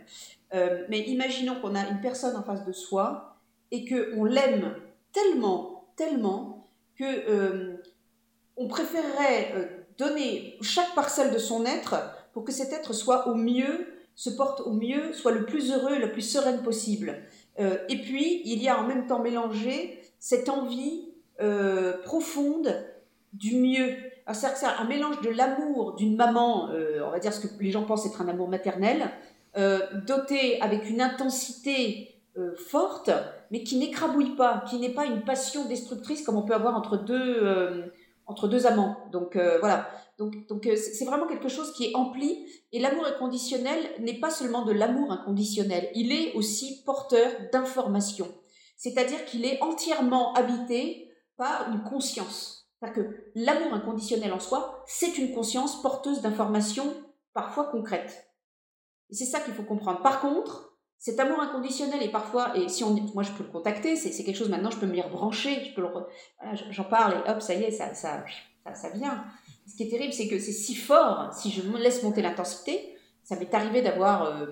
mais imaginons qu'on a une personne en face de soi et qu'on l'aime tellement, tellement que on préférerait donner chaque parcelle de son être pour que cet être soit au mieux, se porte au mieux, soit le plus heureux, le plus serein possible. Euh, et puis, il y a en même temps mélangé cette envie euh, profonde du mieux. C'est un mélange de l'amour d'une maman, euh, on va dire ce que les gens pensent être un amour maternel, doté avec une intensité forte, mais qui n'écrabouille pas, qui n'est pas une passion destructrice comme on peut avoir entre deux, entre deux amants. Donc voilà. Donc, donc euh, c'est vraiment quelque chose qui est ampli. Et l'amour inconditionnel n'est pas seulement de l'amour inconditionnel, il est aussi porteur d'informations. C'est-à-dire qu'il est entièrement habité par une conscience. C'est-à-dire que l'amour inconditionnel en soi, c'est une conscience porteuse d'informations parfois concrètes. Et c'est ça qu'il faut comprendre. Par contre, cet amour inconditionnel est parfois, et si on, moi je peux le contacter, c'est quelque chose maintenant, je peux me rebrancher, je peux j'en parle et hop, ça y est, ça, ça, ça, ça vient ce qui est terrible, c'est que c'est si fort, si je me laisse monter l'intensité, ça m'est arrivé d'avoir euh,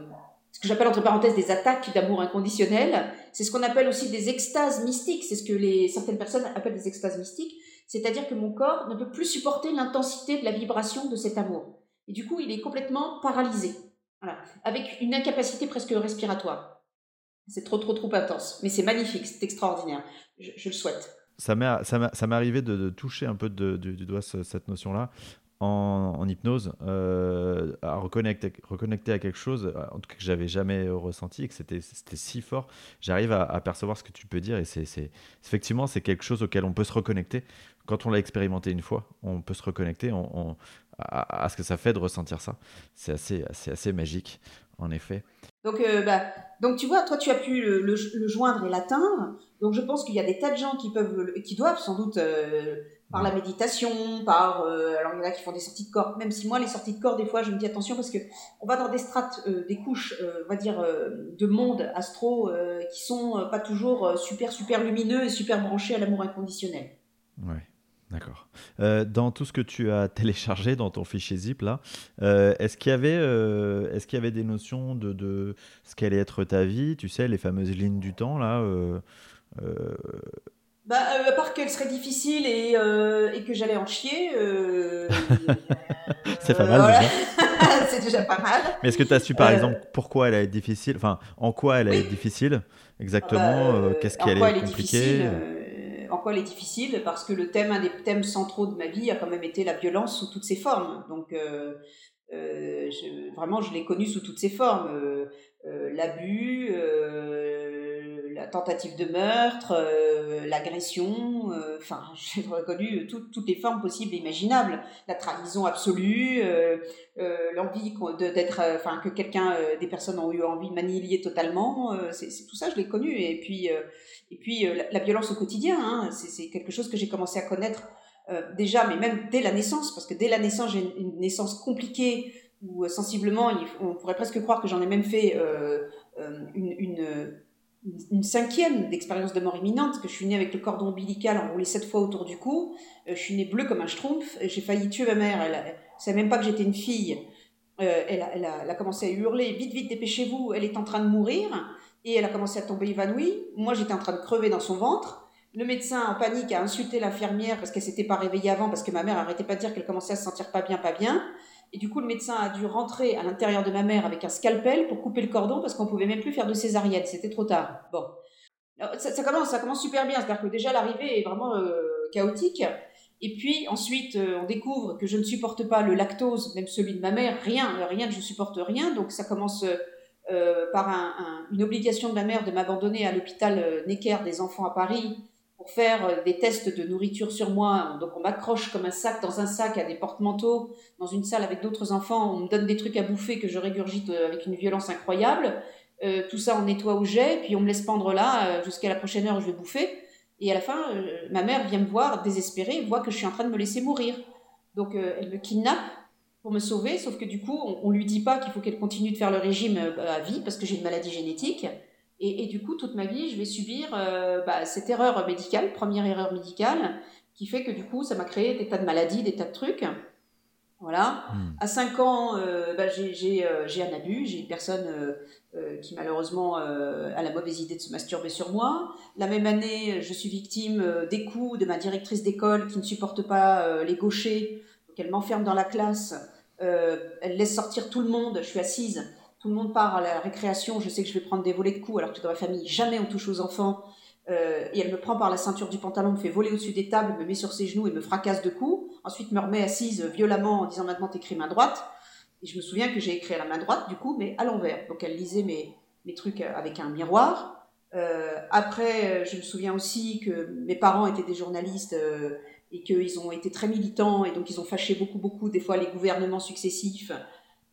ce que j'appelle entre parenthèses des attaques d'amour inconditionnel. C'est ce qu'on appelle aussi des extases mystiques. C'est ce que les, certaines personnes appellent des extases mystiques. C'est-à-dire que mon corps ne peut plus supporter l'intensité de la vibration de cet amour. Et du coup, il est complètement paralysé. Voilà. Avec une incapacité presque respiratoire. C'est trop, trop, trop intense. Mais c'est magnifique, c'est extraordinaire. Je, le souhaite. Ça m'est arrivé de, toucher un peu du doigt cette notion-là en, hypnose euh, à reconnecter, reconnecter à quelque chose, euh, en tout cas que j'avais jamais ressenti et que c'était si fort. J'arrive à, percevoir ce que tu peux dire et c'est effectivement c'est quelque chose auquel on peut se reconnecter. Quand on l'a expérimenté une fois, on peut se reconnecter on, à, ce que ça fait de ressentir ça. C'est assez, assez, assez magique, en effet. Donc, euh, bah, donc tu vois, toi tu as pu le, le, joindre et l'atteindre. Donc je pense qu'il y a des tas de gens qui peuvent, qui doivent sans doute par la méditation, par euh, alors il y en a qui font des sorties de corps. Même si moi les sorties de corps des fois je me dis attention parce que on va dans des strates, euh, des couches, euh, on va dire de monde astro qui sont pas toujours super super lumineux et super branchés à l'amour inconditionnel. Ouais. D'accord. dans tout ce que tu as téléchargé dans ton fichier zip là, est-ce qu'il y avait, est-ce qu'il y avait des notions de, de ce qu'allait être ta vie, tu sais, les fameuses lignes du temps là bah, euh, à part qu'elle serait difficile et, euh, et que j'allais en chier. Euh, c'est pas mal déjà. c'est déjà pas mal. Mais est-ce que tu as su par exemple pourquoi elle allait être difficile Enfin, en quoi elle allait être difficile exactement Qu'est-ce qui allait être compliqué quoi elle est difficile Parce que le thème, un des thèmes centraux de ma vie a quand même été la violence sous toutes ses formes. Donc, je, vraiment, je l'ai connue sous toutes ses formes. L'abus la tentative de meurtre, euh, l'agression, euh, enfin, j'ai reconnu toutes les formes possibles et imaginables, la trahison absolue, euh, l'envie d'être, enfin, que quelqu'un, des personnes ont eu envie de m'annihiler totalement, c'est tout ça, je l'ai connu. Et puis, et puis la, violence au quotidien, hein, c'est quelque chose que j'ai commencé à connaître déjà, mais même dès la naissance, parce que dès la naissance, j'ai une, naissance compliquée où sensiblement, on pourrait presque croire que j'en ai même fait une une cinquième d'expérience de mort imminente, que je suis née avec le cordon ombilical enroulé sept fois autour du cou, euh, je suis née bleue comme un schtroumpf, j'ai failli tuer ma mère, elle, ne savait même pas que j'étais une fille, euh, elle, a, elle, a, commencé à hurler, vite, vite, dépêchez-vous, elle est en train de mourir, et elle a commencé à tomber évanouie, moi j'étais en train de crever dans son ventre, le médecin en panique a insulté l'infirmière parce qu'elle s'était pas réveillée avant, parce que ma mère arrêtait pas de dire qu'elle commençait à se sentir pas bien, pas bien, et du coup, le médecin a dû rentrer à l'intérieur de ma mère avec un scalpel pour couper le cordon parce qu'on pouvait même plus faire de césarienne. C'était trop tard. Bon. Ça, commence, ça commence super bien. C'est-à-dire que déjà, l'arrivée est vraiment euh, chaotique. Et puis ensuite, euh, on découvre que je ne supporte pas le lactose, même celui de ma mère. Rien, rien, je supporte rien. Donc ça commence euh, par une obligation de ma mère de m'abandonner à l'hôpital Necker des enfants à Paris pour faire euh, des tests de nourriture sur moi. Donc on m'accroche comme un sac dans un sac à des porte-manteaux dans une salle avec d'autres enfants. On me donne des trucs à bouffer que je régurgite euh, avec une violence incroyable. Euh, tout ça on nettoie au jet, puis on me laisse pendre là jusqu'à la prochaine heure où je vais bouffer. Et à la fin, ma mère vient me voir désespérée, voit que je suis en train de me laisser mourir. Donc elle me kidnappe pour me sauver, sauf que du coup, on, on lui dit pas qu'il faut qu'elle continue de faire le régime à vie parce que j'ai une maladie génétique. Et, du coup, toute ma vie, je vais subir euh, bah, cette erreur médicale, première erreur médicale, qui fait que du coup, ça m'a créé des tas de maladies, des tas de trucs. Voilà. Hmm. À 5 ans, euh, bah, euh, j'ai un abus, j'ai une personne qui malheureusement a la mauvaise idée de se masturber sur moi. La même année, je suis victime des coups de ma directrice d'école qui ne supporte pas les gauchers, donc elle m'enferme dans la classe, elle laisse sortir tout le monde, je suis assise tout le monde part à la récréation, je sais que je vais prendre des volets de coups, alors que dans ma famille, jamais on touche aux enfants. Euh, et elle me prend par la ceinture du pantalon, me fait voler au-dessus des tables, me met sur ses genoux et me fracasse de coups. Ensuite, me remet assise violemment en disant maintenant t'écris main droite. Et je me souviens que j'ai écrit à la main droite, du coup, mais à l'envers. Donc elle lisait mes, mes trucs avec un miroir. Euh, après, je me souviens aussi que mes parents étaient des journalistes euh, et qu'ils ont été très militants et donc ils ont fâché beaucoup, beaucoup, des fois, les gouvernements successifs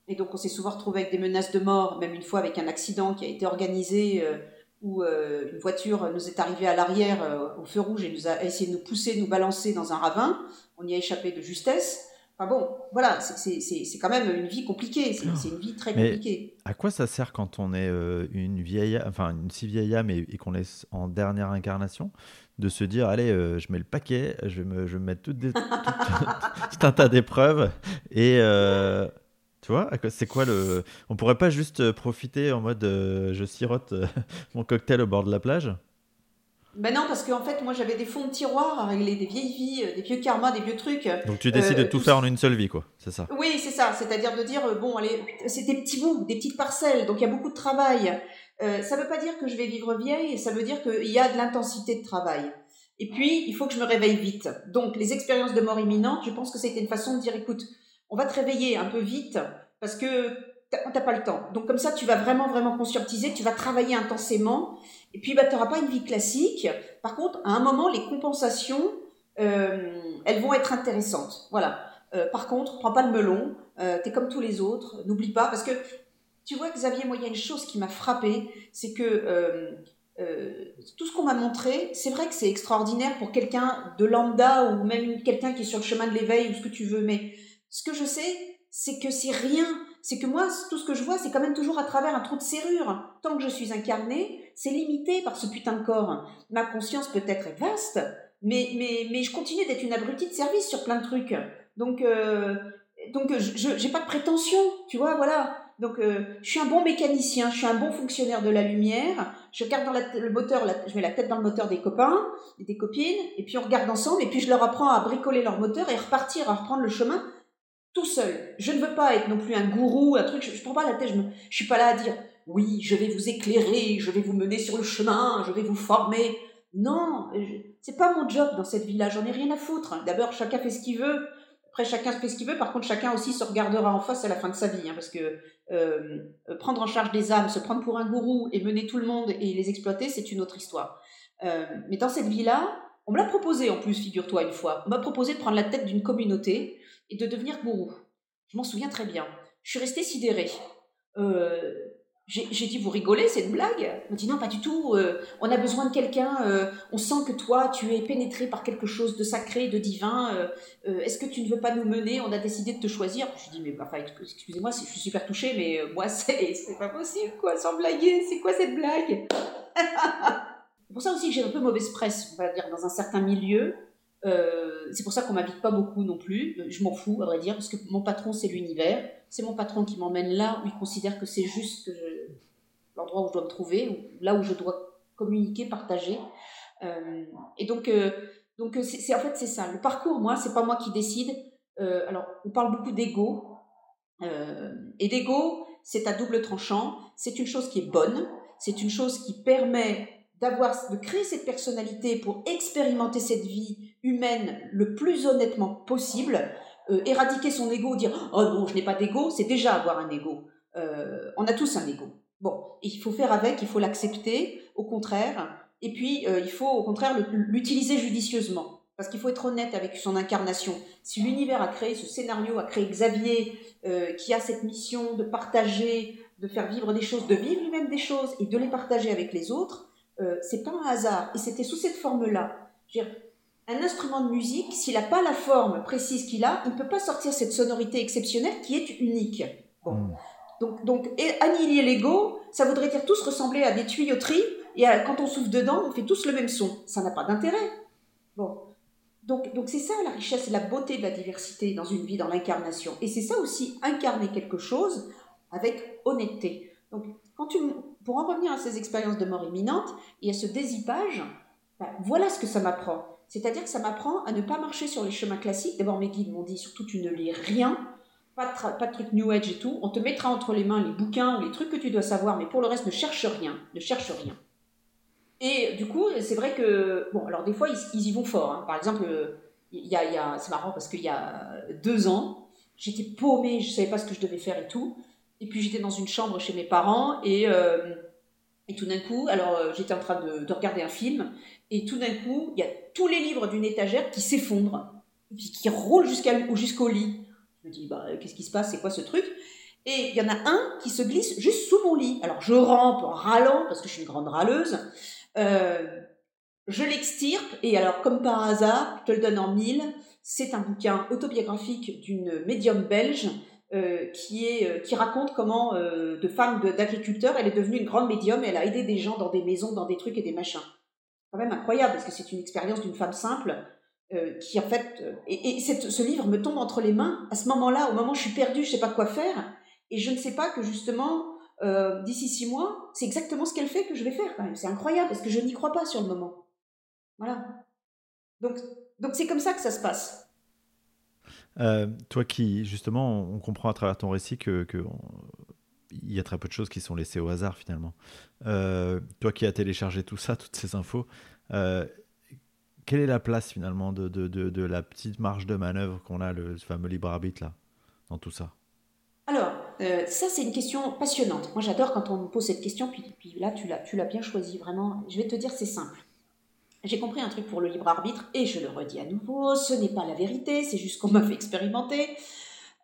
et donc, on s'est souvent retrouvé avec des menaces de mort, même une fois avec un accident qui a été organisé euh, où euh, une voiture nous est arrivée à l'arrière euh, au feu rouge et nous a essayé de nous pousser, nous balancer dans un ravin. On y a échappé de justesse. Enfin bon, voilà, c'est quand même une vie compliquée, c'est une vie très compliquée. à quoi ça sert quand on est une vieille, enfin une si vieille âme et, qu'on est en dernière incarnation, de se dire allez, euh, je mets le paquet, je vais me, je mettre toutes des, tout un tas d'épreuves et euh, tu vois, c'est quoi le. On pourrait pas juste profiter en mode je sirote mon cocktail au bord de la plage? Ben non, parce qu'en fait, moi, j'avais des fonds de tiroir à régler, des vieilles vies, euh, des vieux karmas, des vieux trucs. Donc tu décides de euh, tout, faire en une seule vie, quoi, c'est ça? Oui, c'est ça. C'est-à-dire de dire, euh, bon, allez, c'est des petits bouts, des petites parcelles, donc il y a beaucoup de travail. ça ne veut pas dire que je vais vivre vieille, ça veut dire qu'il y a de l'intensité de travail. Et puis, il faut que je me réveille vite. Donc, les expériences de mort imminente, je pense que c'était une façon de dire, écoute, on va te réveiller un peu vite, parce que t'as pas le temps. Donc comme ça, tu vas vraiment, vraiment conscientiser, tu vas travailler intensément, et puis bah, tu n'auras pas une vie classique. Par contre, à un moment, les compensations, euh, elles vont être intéressantes. Voilà. Euh, par contre, prends pas le melon, euh, tu es comme tous les autres, n'oublie pas, parce que tu vois, Xavier, moi, il y a une chose qui m'a frappé, c'est que tout ce qu'on m'a montré, c'est vrai que c'est extraordinaire pour quelqu'un de lambda ou même quelqu'un qui est sur le chemin de l'éveil ou ce que tu veux, mais ce que je sais, c'est que c'est rien c'est que moi, tout ce que je vois, c'est quand même toujours à travers un trou de serrure. Tant que je suis incarnée, c'est limité par ce putain de corps. Ma conscience peut-être est vaste, mais, mais, mais je continue d'être une abrutie de service sur plein de trucs. Donc, euh, donc je n'ai pas de prétention, tu vois, voilà. Donc, euh, je suis un bon mécanicien, je suis un bon fonctionnaire de la lumière. Je regarde dans le moteur, je mets la tête dans le moteur des copains et des copines, et puis on regarde ensemble, et puis je leur apprends à bricoler leur moteur et repartir, à reprendre le chemin tout seul. Je ne veux pas être non plus un gourou, un truc, je, ne prends pas la tête, je, ne suis pas là à dire oui, je vais vous éclairer, je vais vous mener sur le chemin, je vais vous former. Non, c'est pas mon job dans cette vie-là, j'en ai rien à foutre. D'abord, chacun fait ce qu'il veut. Après, chacun fait ce qu'il veut. Par contre, chacun aussi se regardera en face à la fin de sa vie, hein, parce que euh, prendre en charge des âmes, se prendre pour un gourou et mener tout le monde et les exploiter, c'est une autre histoire. Euh, mais dans cette vie-là, on me l'a proposé en plus, figure-toi une fois. On m'a proposé de prendre la tête d'une communauté et de devenir gourou. Je m'en souviens très bien. Je suis restée sidérée. Euh, j'ai dit, vous rigolez, c'est une blague? On m'a dit, non, pas du tout. Euh, on a besoin de quelqu'un. Euh, on sent que toi, tu es pénétré par quelque chose de sacré, de divin. Est-ce que tu ne veux pas nous mener? On a décidé de te choisir. Je dis, mais enfin, excusez-moi, je suis super touchée, mais moi, c'est pas possible, quoi, sans blaguer. C'est quoi cette blague? C'est pour ça aussi que j'ai un peu mauvaise presse, on va dire, dans un certain milieu. Euh, c'est pour ça qu'on m'invite pas beaucoup non plus. Je m'en fous, à vrai dire, parce que mon patron, c'est l'univers. C'est mon patron qui m'emmène là où il considère que c'est juste l'endroit où je dois me trouver, là où je dois communiquer, partager. Euh, et donc, euh, donc en fait, c'est ça. Le parcours, moi, c'est pas moi qui décide. alors, on parle beaucoup d'ego. et d'ego, c'est à double tranchant. C'est une chose qui est bonne. C'est une chose qui permet d'avoir, de créer cette personnalité pour expérimenter cette vie humaine le plus honnêtement possible, euh, éradiquer son ego, dire oh non, je n'ai pas d'ego, c'est déjà avoir un ego. Euh, on a tous un ego. Bon, il faut faire avec, il faut l'accepter, au contraire, et puis euh, il faut au contraire l'utiliser judicieusement. Parce qu'il faut être honnête avec son incarnation. Si l'univers a créé ce scénario, a créé Xavier, qui a cette mission de partager, de faire vivre des choses, de vivre lui-même des choses et de les partager avec les autres, euh, c'est pas un hasard. Et c'était sous cette forme-là. Un instrument de musique, s'il n'a pas la forme précise qu'il a, il ne peut pas sortir cette sonorité exceptionnelle qui est unique. Bon. Hmm. Donc, donc annihiler l'ego, ça voudrait dire tous ressembler à des tuyauteries, et quand on souffle dedans, on fait tous le même son. Ça n'a pas d'intérêt. Bon. Donc, donc c'est ça la richesse et la beauté de la diversité dans une vie, dans l'incarnation. Et c'est ça aussi, incarner quelque chose avec honnêteté. Donc, quand tu, pour en revenir à ces expériences de mort imminente et à ce désipage, ben, voilà ce que ça m'apprend. C'est-à-dire que ça m'apprend à ne pas marcher sur les chemins classiques. D'abord, mes guides m'ont dit surtout tu ne lis rien, pas de, trucs New Age et tout. On te mettra entre les mains les bouquins ou les trucs que tu dois savoir, mais pour le reste, ne cherche rien. Ne cherche rien. Et du coup, c'est vrai que, bon, alors des fois, ils, y vont fort. Hein. Par exemple, il y a, y a, c'est marrant parce qu'il y a deux ans, j'étais paumée, je ne savais pas ce que je devais faire et tout. Et puis j'étais dans une chambre chez mes parents et, euh, tout d'un coup, alors euh, j'étais en train de, de, regarder un film et tout d'un coup, il y a tous les livres d'une étagère qui s'effondrent, qui, qui roulent jusqu'au lit. Je me dis, bah, qu'est-ce qui se passe? C'est quoi ce truc? Et il y en a un qui se glisse juste sous mon lit. Alors je rampe en râlant parce que je suis une grande râleuse. Euh, je l'extirpe et alors comme par hasard, je te le donne en mille, c'est un bouquin autobiographique d'une médium belge euh, qui, est, euh, qui raconte comment, euh, de femme d'agriculteur, elle est devenue une grande médium et elle a aidé des gens dans des maisons, dans des trucs et des machins. Quand même incroyable, parce que c'est une expérience d'une femme simple qui, en fait. et, ce livre me tombe entre les mains à ce moment-là, au moment où je suis perdue, je ne sais pas quoi faire, et je ne sais pas que justement, d'ici six mois, c'est exactement ce qu'elle fait que je vais faire. C'est incroyable, parce que je n'y crois pas sur le moment. Voilà. Donc, donc c'est comme ça que ça se passe. Euh, toi qui, justement, on comprend à travers ton récit que, il y a très peu de choses qui sont laissées au hasard finalement. Euh, toi qui as téléchargé tout ça, toutes ces infos, euh, quelle est la place finalement de, la petite marge de manœuvre qu'on a, le fameux libre arbitre là, dans tout ça? Alors, ça c'est une question passionnante. Moi j'adore quand on me pose cette question, puis, puis là tu l'as bien choisi vraiment. Je vais te dire, c'est simple. J'ai compris un truc pour le libre arbitre, et je le redis à nouveau, ce n'est pas la vérité, c'est juste qu'on m'a fait expérimenter.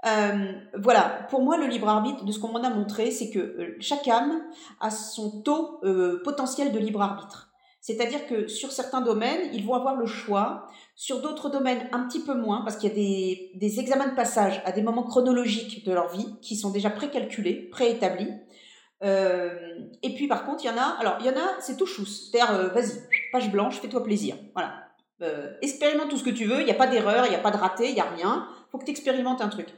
Euh, voilà, pour moi, le libre arbitre, de ce qu'on m'en a montré, c'est que euh, chaque âme a son taux euh, potentiel de libre arbitre. C'est-à-dire que sur certains domaines, ils vont avoir le choix, sur d'autres domaines un petit peu moins, parce qu'il y a des, des, examens de passage à des moments chronologiques de leur vie qui sont déjà précalculés, préétablis. Euh, et puis par contre, il y en a, alors il y en a, c'est tout chousse. C'est-à-dire, euh, vas-y, page blanche, fais-toi plaisir. Voilà. Euh, expérimente tout ce que tu veux, il n'y a pas d'erreur, il n'y a pas de raté, il n'y a rien. faut que tu expérimentes un truc.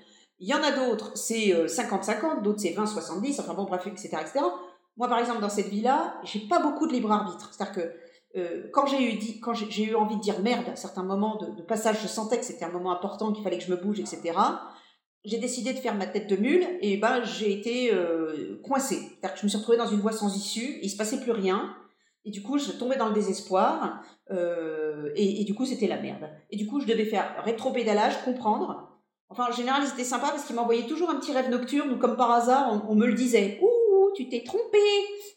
Il y en a d'autres, c'est 50-50, d'autres c'est 20-70, enfin bon, bref, etc., etc. Moi, par exemple, dans cette vie-là, j'ai pas beaucoup de libre arbitre. C'est-à-dire que quand j'ai eu, dit, quand j'ai eu envie de dire merde à certains moments de, de passage, je sentais que c'était un moment important, qu'il fallait que je me bouge, etc j'ai décidé de faire ma tête de mule et ben j'ai été euh, coincée. C'est-à-dire que je me suis retrouvée dans une voie sans issue, il se passait plus rien. Et du coup, je tombais dans le désespoir. Euh, et, du coup, c'était la merde. Et du coup, je devais faire rétro-pédalage, comprendre. Enfin, en général, c'était sympa parce qu'il m'envoyait toujours un petit rêve nocturne ou comme par hasard, on, me le disait. Ouh, tu t'es trompé.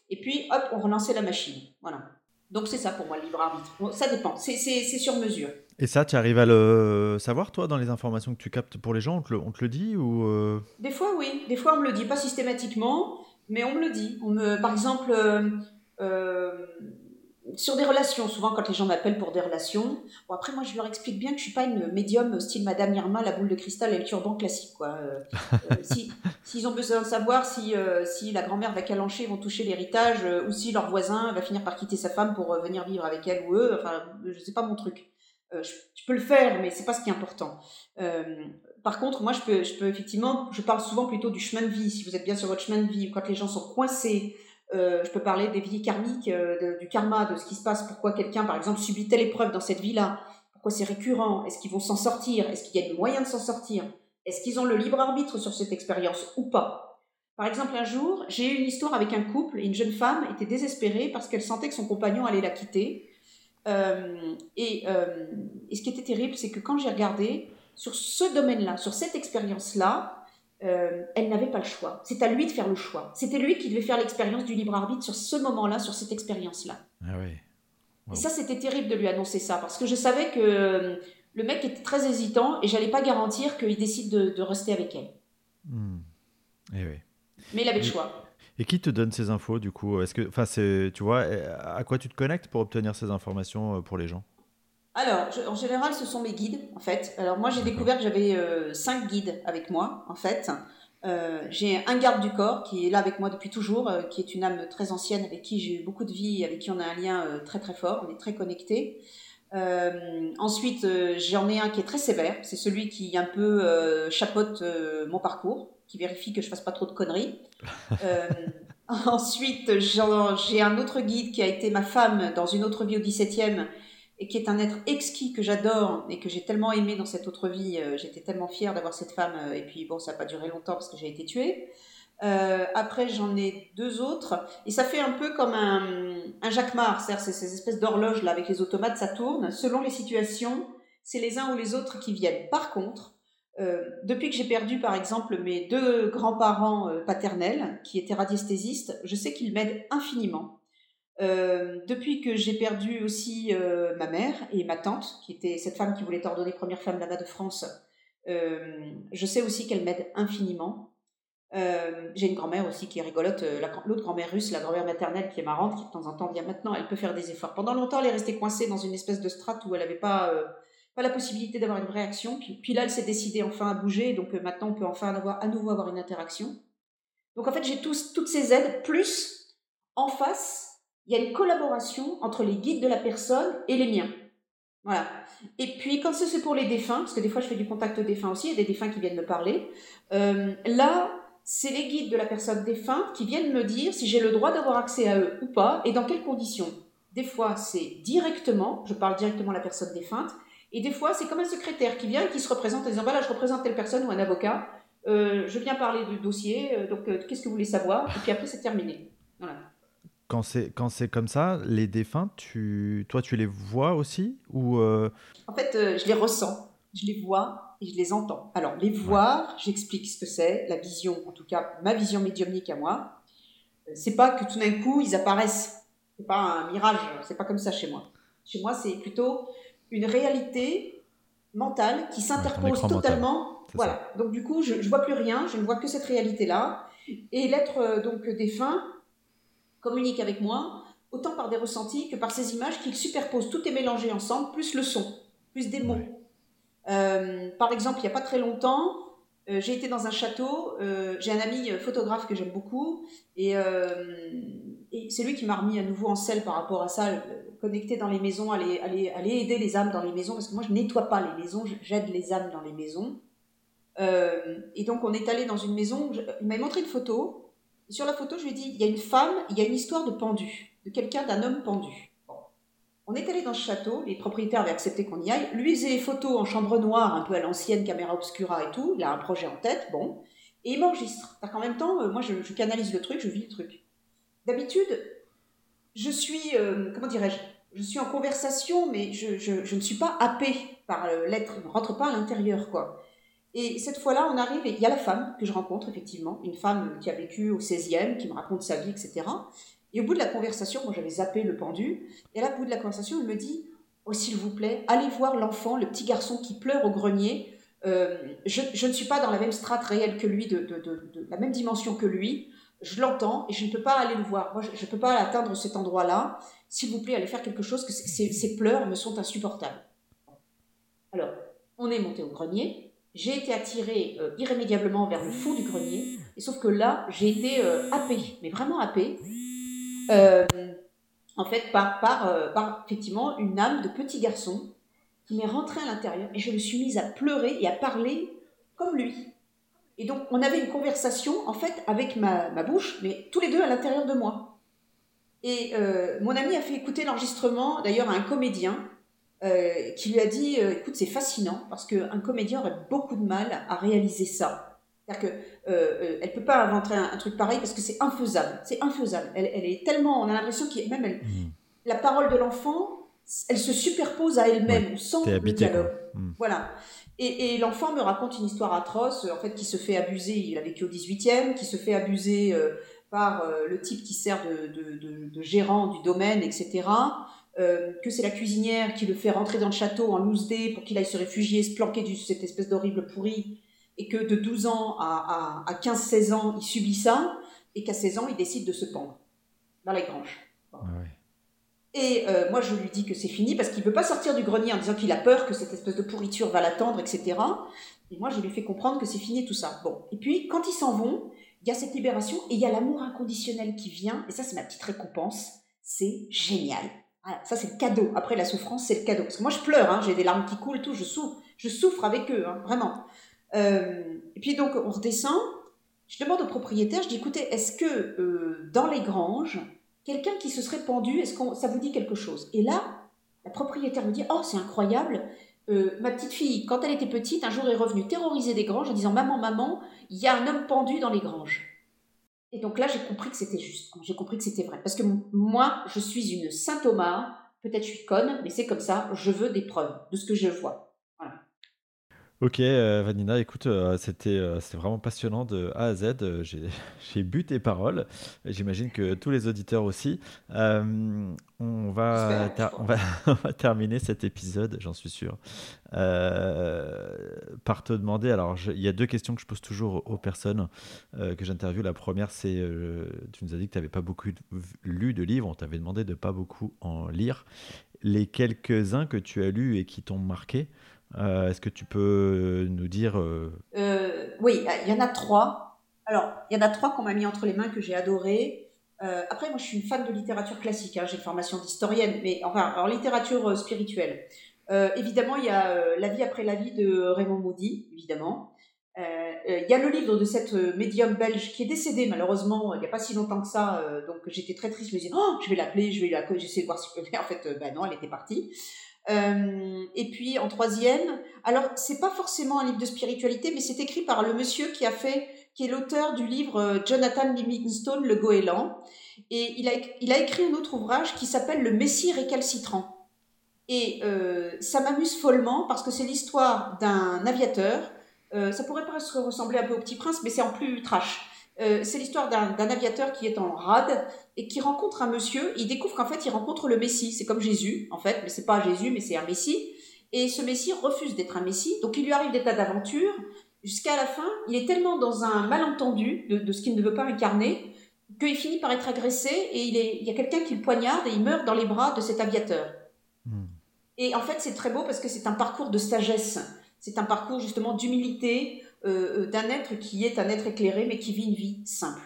Et puis, hop, on relançait la machine. Voilà. Donc, c'est ça pour moi, le libre arbitre. ça dépend. C'est sur mesure. Et ça, tu arrives à le savoir, toi, dans les informations que tu captes pour les gens On te le, dit ou euh? Des fois, oui. Des fois, on me le dit, pas systématiquement, mais on me le dit. On me, par exemple, euh, euh, sur des relations, souvent quand les gens m'appellent pour des relations, bon, après, moi, je leur explique bien que je suis pas une médium style Madame Irma, la boule de cristal et le turban classique. Quoi. S'ils si, ont besoin de savoir si, si la grand-mère va calancher, vont toucher l'héritage, ou si leur voisin va finir par quitter sa femme pour venir vivre avec elle ou eux, enfin, je sais pas mon truc. Euh, je, peux le faire, mais c'est pas ce qui est important. Euh, par contre, moi, je peux, je peux effectivement, je parle souvent plutôt du chemin de vie. Si vous êtes bien sur votre chemin de vie, quand les gens sont coincés, euh, je peux parler des vies karmiques, du karma, de ce qui se passe, pourquoi quelqu'un, par exemple, subit telle épreuve dans cette vie-là, pourquoi c'est récurrent, est-ce qu'ils vont s'en sortir, est-ce qu'il y a des moyens de s'en sortir, est-ce qu'ils ont le libre arbitre sur cette expérience ou pas? Par exemple, un jour, j'ai eu une histoire avec un couple une jeune femme était désespérée parce qu'elle sentait que son compagnon allait la quitter euh, et, euh, et, ce qui était terrible, c'est que quand j'ai regardé sur ce domaine-là, sur cette expérience-là, euh, elle n'avait pas le choix. C'est à lui de faire le choix. C'était lui qui devait faire l'expérience du libre arbitre sur ce moment-là, sur cette expérience-là. Ah oui. Et ça, c'était terrible de lui annoncer ça, parce que je savais que le mec était très hésitant et j'allais pas garantir qu'il décide de, rester avec elle. Eh oui. Mais il avait le choix. Et qui te donne ces infos du coup? Est-ce que, enfin, c'est, tu vois, à quoi tu te connectes pour obtenir ces informations euh, pour les gens? Alors, en général, ce sont mes guides, en fait. Alors, moi, j'ai découvert que j'avais euh, cinq guides avec moi, en fait. Euh, j'ai un garde du corps qui est là avec moi depuis toujours, qui est une âme très ancienne, avec qui j'ai eu beaucoup de vie, avec qui on a un lien très très fort, on est très connectés. ensuite, j'en ai un qui est très sévère, c'est celui qui un peu chapeaute mon parcours qui vérifie que je fasse pas trop de conneries. Euh, ensuite, j'ai un autre guide qui a été ma femme dans une autre vie au 17e et qui est un être exquis que j'adore et que j'ai tellement aimé dans cette autre vie. Euh, j'étais tellement fière d'avoir cette femme euh, et puis bon, ça n'a pas duré longtemps parce que j'ai été tuée. après, j'en ai deux autres et ça fait un peu comme un, un jacquemart, c'est-à-dire ces espèces d'horloges là avec les automates, ça tourne. Selon les situations, c'est les uns ou les autres qui viennent. Par contre, euh, depuis que j'ai perdu, par exemple, mes deux grands-parents euh, paternels, qui étaient radiesthésistes, je sais qu'ils m'aident infiniment. Euh, depuis que j'ai perdu aussi ma mère et ma tante, qui était cette femme qui voulait être ordonnée première femme là-bas de France, je sais aussi qu'elle m'aide infiniment. j'ai une grand-mère aussi qui est rigolote, l'autre grand-mère russe, la grand-mère maternelle qui est marrante, qui de temps en temps vient maintenant, elle peut faire des efforts. Pendant longtemps, elle est restée coincée dans une espèce de strate où elle n'avait pas la possibilité d'avoir une réaction. Puis, là, elle s'est décidée enfin à bouger, donc euh, maintenant on peut enfin avoir, à nouveau avoir une interaction. Donc en fait, j'ai toutes ces aides, plus en face, il y a une collaboration entre les guides de la personne et les miens. Voilà. Et puis quand c'est pour les défunts, parce que des fois je fais du contact défunt aussi, il y a des défunts qui viennent me parler, euh, là, c'est les guides de la personne défunte qui viennent me dire si j'ai le droit d'avoir accès à eux ou pas et dans quelles conditions. Des fois, c'est directement, je parle directement à la personne défunte, et des fois, c'est comme un secrétaire qui vient et qui se représente en disant voilà, je représente telle personne ou un avocat, euh, je viens parler du dossier, euh, donc qu'est-ce que vous voulez savoir? Et puis après, c'est terminé. Voilà. Quand c'est quand c'est comme ça, les défunts, tu toi tu les vois aussi ou euh, En fait, euh, je les ressens, je les vois et je les entends. Alors les voir, j'explique ce que c'est, la vision, en tout cas ma vision médiumnique à moi. Euh, c'est pas que tout d'un coup ils apparaissent. C'est pas un mirage. C'est pas comme ça chez moi. Chez moi, c'est plutôt une réalité mentale qui s'interpose totalement. Voilà. Donc du coup, je, je vois plus rien. Je ne vois que cette réalité là. Et l'être donc défunt communique avec moi, autant par des ressentis que par ces images qu'il superpose. Tout est mélangé ensemble, plus le son, plus des mots. Euh, par exemple, il n'y a pas très longtemps, euh, j'ai été dans un château, euh, j'ai un ami photographe que j'aime beaucoup, et, c'est lui qui m'a remis à nouveau en selle par rapport à ça, connecté dans les maisons, aller, aller, aller aider les âmes dans les maisons, parce que moi je nettoie pas les maisons, j'aide les âmes dans les maisons. et donc on est allé dans une maison, il m'a montré une photo, sur la photo, je lui ai dit, il y a une femme, il y a une histoire de pendu, de quelqu'un, d'un homme pendu. On est allé dans ce château, les propriétaires avaient accepté qu'on y aille. Lui faisait photos en chambre noire, un peu à l'ancienne, caméra obscura et tout. Il a un projet en tête, bon. Et il m'enregistre. En même temps, euh, moi, je, canalise le truc, je vis le truc. D'habitude, je suis, euh, comment dirais-je, je suis en conversation, mais je, ne suis pas happée par euh, l'être, je ne rentre pas à l'intérieur, quoi. Et cette fois-là, on arrive et il y a la femme que je rencontre, effectivement, une femme qui a vécu au 16e, qui me raconte sa vie, etc. Et au bout de la conversation, moi j'avais zappé le pendu, et là, au bout de la conversation, elle me dit Oh, s'il vous plaît, allez voir l'enfant, le petit garçon qui pleure au grenier. Euh, je, ne suis pas dans la même strate réelle que lui, de, la même dimension que lui. Je l'entends et je ne peux pas aller le voir. Moi, je ne peux pas atteindre cet endroit-là. S'il vous plaît, allez faire quelque chose, ces pleurs me sont insupportables. Alors, on est monté au grenier, j'ai été attirée euh, irrémédiablement vers le fond du grenier, et sauf que là, j'ai été euh, happée, mais vraiment happée, euh, en fait, par, par, par effectivement une âme de petit garçon qui m'est rentrée à l'intérieur, et je me suis mise à pleurer et à parler comme lui. Et donc, on avait une conversation, en fait, avec ma, bouche, mais tous les deux à l'intérieur de moi. Et mon ami a fait écouter l'enregistrement, d'ailleurs, à un comédien, euh, qui lui a dit euh, écoute c'est fascinant parce qu'un comédien aurait beaucoup de mal à réaliser ça c'est-à-dire que euh, elle peut pas inventer un, truc pareil parce que c'est infaisable. C'est infaisable. Elle, elle, est tellement on a l'impression qu'il même elle, mmh. la parole de l'enfant elle se superpose à elle-même sans le dialogue. mmh. voilà. Et, et l'enfant me raconte une histoire atroce en fait qui se fait abuser. Il a vécu au 18e qui se fait abuser par le type qui sert de, de, de, de gérant du domaine etc euh, que c'est la cuisinière qui le fait rentrer dans le château en loose day pour qu'il aille se réfugier, se planquer de cette espèce d'horrible pourri, et que de 12 ans à, à, 15-16 ans, il subit ça, et qu'à 16 ans, il décide de se pendre dans les granges. Et euh, moi, je lui dis que c'est fini parce qu'il ne veut pas sortir du grenier en disant qu'il a peur que cette espèce de pourriture va l'attendre, etc. Et moi, je lui fais comprendre que c'est fini tout ça. Bon. Et puis, quand ils s'en vont, il y a cette libération et il y a l'amour inconditionnel qui vient. Et ça, c'est ma petite récompense. C'est génial ça, c'est le cadeau. Après, la souffrance, c'est le cadeau. Parce que moi, je pleure, hein, j'ai des larmes qui coulent, tout, je souffre, je souffre avec eux, hein, vraiment. Euh, et puis, donc, on redescend. Je demande au propriétaire, je dis, écoutez, est-ce que euh, dans les granges, quelqu'un qui se serait pendu, est-ce que ça vous dit quelque chose? Et là, la propriétaire me dit, oh, c'est incroyable. Euh, ma petite fille, quand elle était petite, un jour est revenue terroriser des granges en disant, maman, maman, il y a un homme pendu dans les granges. Et donc là, j'ai compris que c'était juste. J'ai compris que c'était vrai. Parce que moi, je suis une Saint Thomas. Peut-être je suis conne, mais c'est comme ça. Je veux des preuves de ce que je vois. Ok, euh, Vanina, écoute, euh, c'était euh, c'était vraiment passionnant de A à Z. J'ai bu tes paroles. J'imagine que tous les auditeurs aussi. on, va on, va, on va terminer cet épisode, j'en suis sûr, par te demander. Alors, il y a deux questions que je pose toujours aux personnes que j'interviewe. La première, c'est tu nous as dit que tu n'avais pas beaucoup lu de livres. On t'avait demandé de pas beaucoup en lire. les quelques-uns que tu as lus et qui t'ont marqué. Est-ce que tu peux nous dire Oui, il y en a trois. Alors, il y en a trois qu'on m'a mis entre les mains que j'ai adoré. après, moi, je suis une fan de littérature classique. Hein. J'ai une formation d'historienne, mais enfin, alors littérature spirituelle. évidemment, il y a La vie après la vie de Raymond Moody, évidemment. Euh, euh, il y a le livre de cette euh, médium belge qui est décédée malheureusement il n'y a pas si longtemps que ça, donc j'étais très triste. Je me disais, oh, je vais l'appeler, je vais la, j'essaie de voir si je peux. En fait, ben non, elle était partie. Et puis en troisième, alors c'est pas forcément un livre de spiritualité, mais c'est écrit par le monsieur qui a fait, qui est l'auteur du livre Jonathan Livingstone, Le Goéland, et il a, écrit un autre ouvrage qui s'appelle Le Messie récalcitrant. Et ça m'amuse follement parce que c'est l'histoire d'un aviateur euh, ça pourrait presque ressembler un peu au Petit Prince, mais c'est en plus trash. Euh, c'est l'histoire d'un aviateur qui est en rade et qui rencontre un monsieur. Il découvre qu'en fait, il rencontre le Messie. C'est comme Jésus, en fait, mais c'est pas Jésus, mais c'est un Messie. Et ce Messie refuse d'être un Messie. Donc, il lui arrive des tas d'aventures. Jusqu'à la fin, il est tellement dans un malentendu de, ce qu'il ne veut pas incarner qu'il finit par être agressé et il, est, il y a quelqu'un qui le poignarde et il meurt dans les bras de cet aviateur. Hmm. Et en fait, c'est très beau parce que c'est un parcours de sagesse. C'est un parcours justement d'humilité euh, euh, d'un être qui est un être éclairé mais qui vit une vie simple.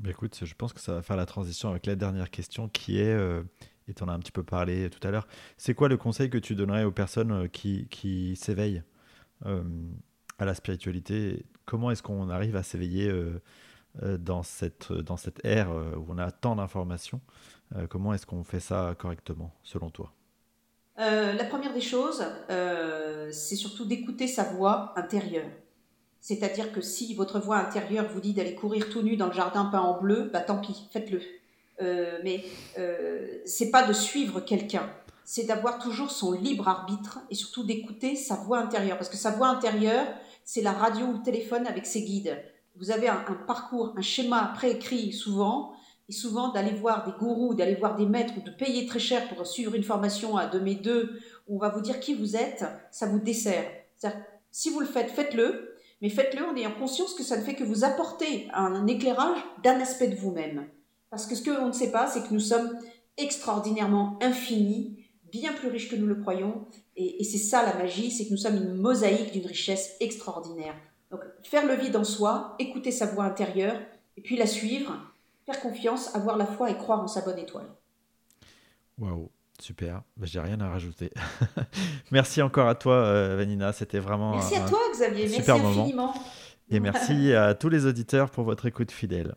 Bah, écoute, je pense que ça va faire la transition avec la dernière question qui est, euh, et tu en as un petit peu parlé tout à l'heure, c'est quoi le conseil que tu donnerais aux personnes qui, qui s'éveillent à la spiritualité? Comment est-ce qu'on arrive à s'éveiller dans, cette, dans cette ère où on a tant d'informations Comment est-ce qu'on fait ça correctement, selon toi? Euh, la première des choses, euh, c'est surtout d'écouter sa voix intérieure. C'est-à-dire que si votre voix intérieure vous dit d'aller courir tout nu dans le jardin peint en bleu, bah tant pis, faites-le. Euh, mais c'est pas de suivre quelqu'un, c'est d'avoir toujours son libre arbitre et surtout d'écouter sa voix intérieure. Parce que sa voix intérieure, c'est la radio ou le téléphone avec ses guides. Vous avez un parcours, un schéma préécrit souvent, et souvent d'aller voir des gourous, d'aller voir des maîtres ou de payer très cher pour suivre une formation à 2 mais 2 où on va vous dire qui vous êtes, ça vous dessert. Si vous le faites, faites-le, mais faites-le en ayant conscience que ça ne fait que vous apporter un éclairage d'un aspect de vous-même. Parce que ce qu'on ne sait pas, c'est que nous sommes extraordinairement infinis, bien plus riches que nous le croyons, et, et c'est ça la magie, c'est que nous sommes une mosaïque d'une richesse extraordinaire. Donc faire le vide en soi, écouter sa voix intérieure, et puis la suivre, faire confiance, avoir la foi et croire en sa bonne étoile. Waouh, super. Ben, J'ai rien à rajouter. merci encore à toi, euh, Vanina. C'était vraiment. Merci à toi, Xavier. Merci infiniment. Et merci à tous les auditeurs pour votre écoute fidèle.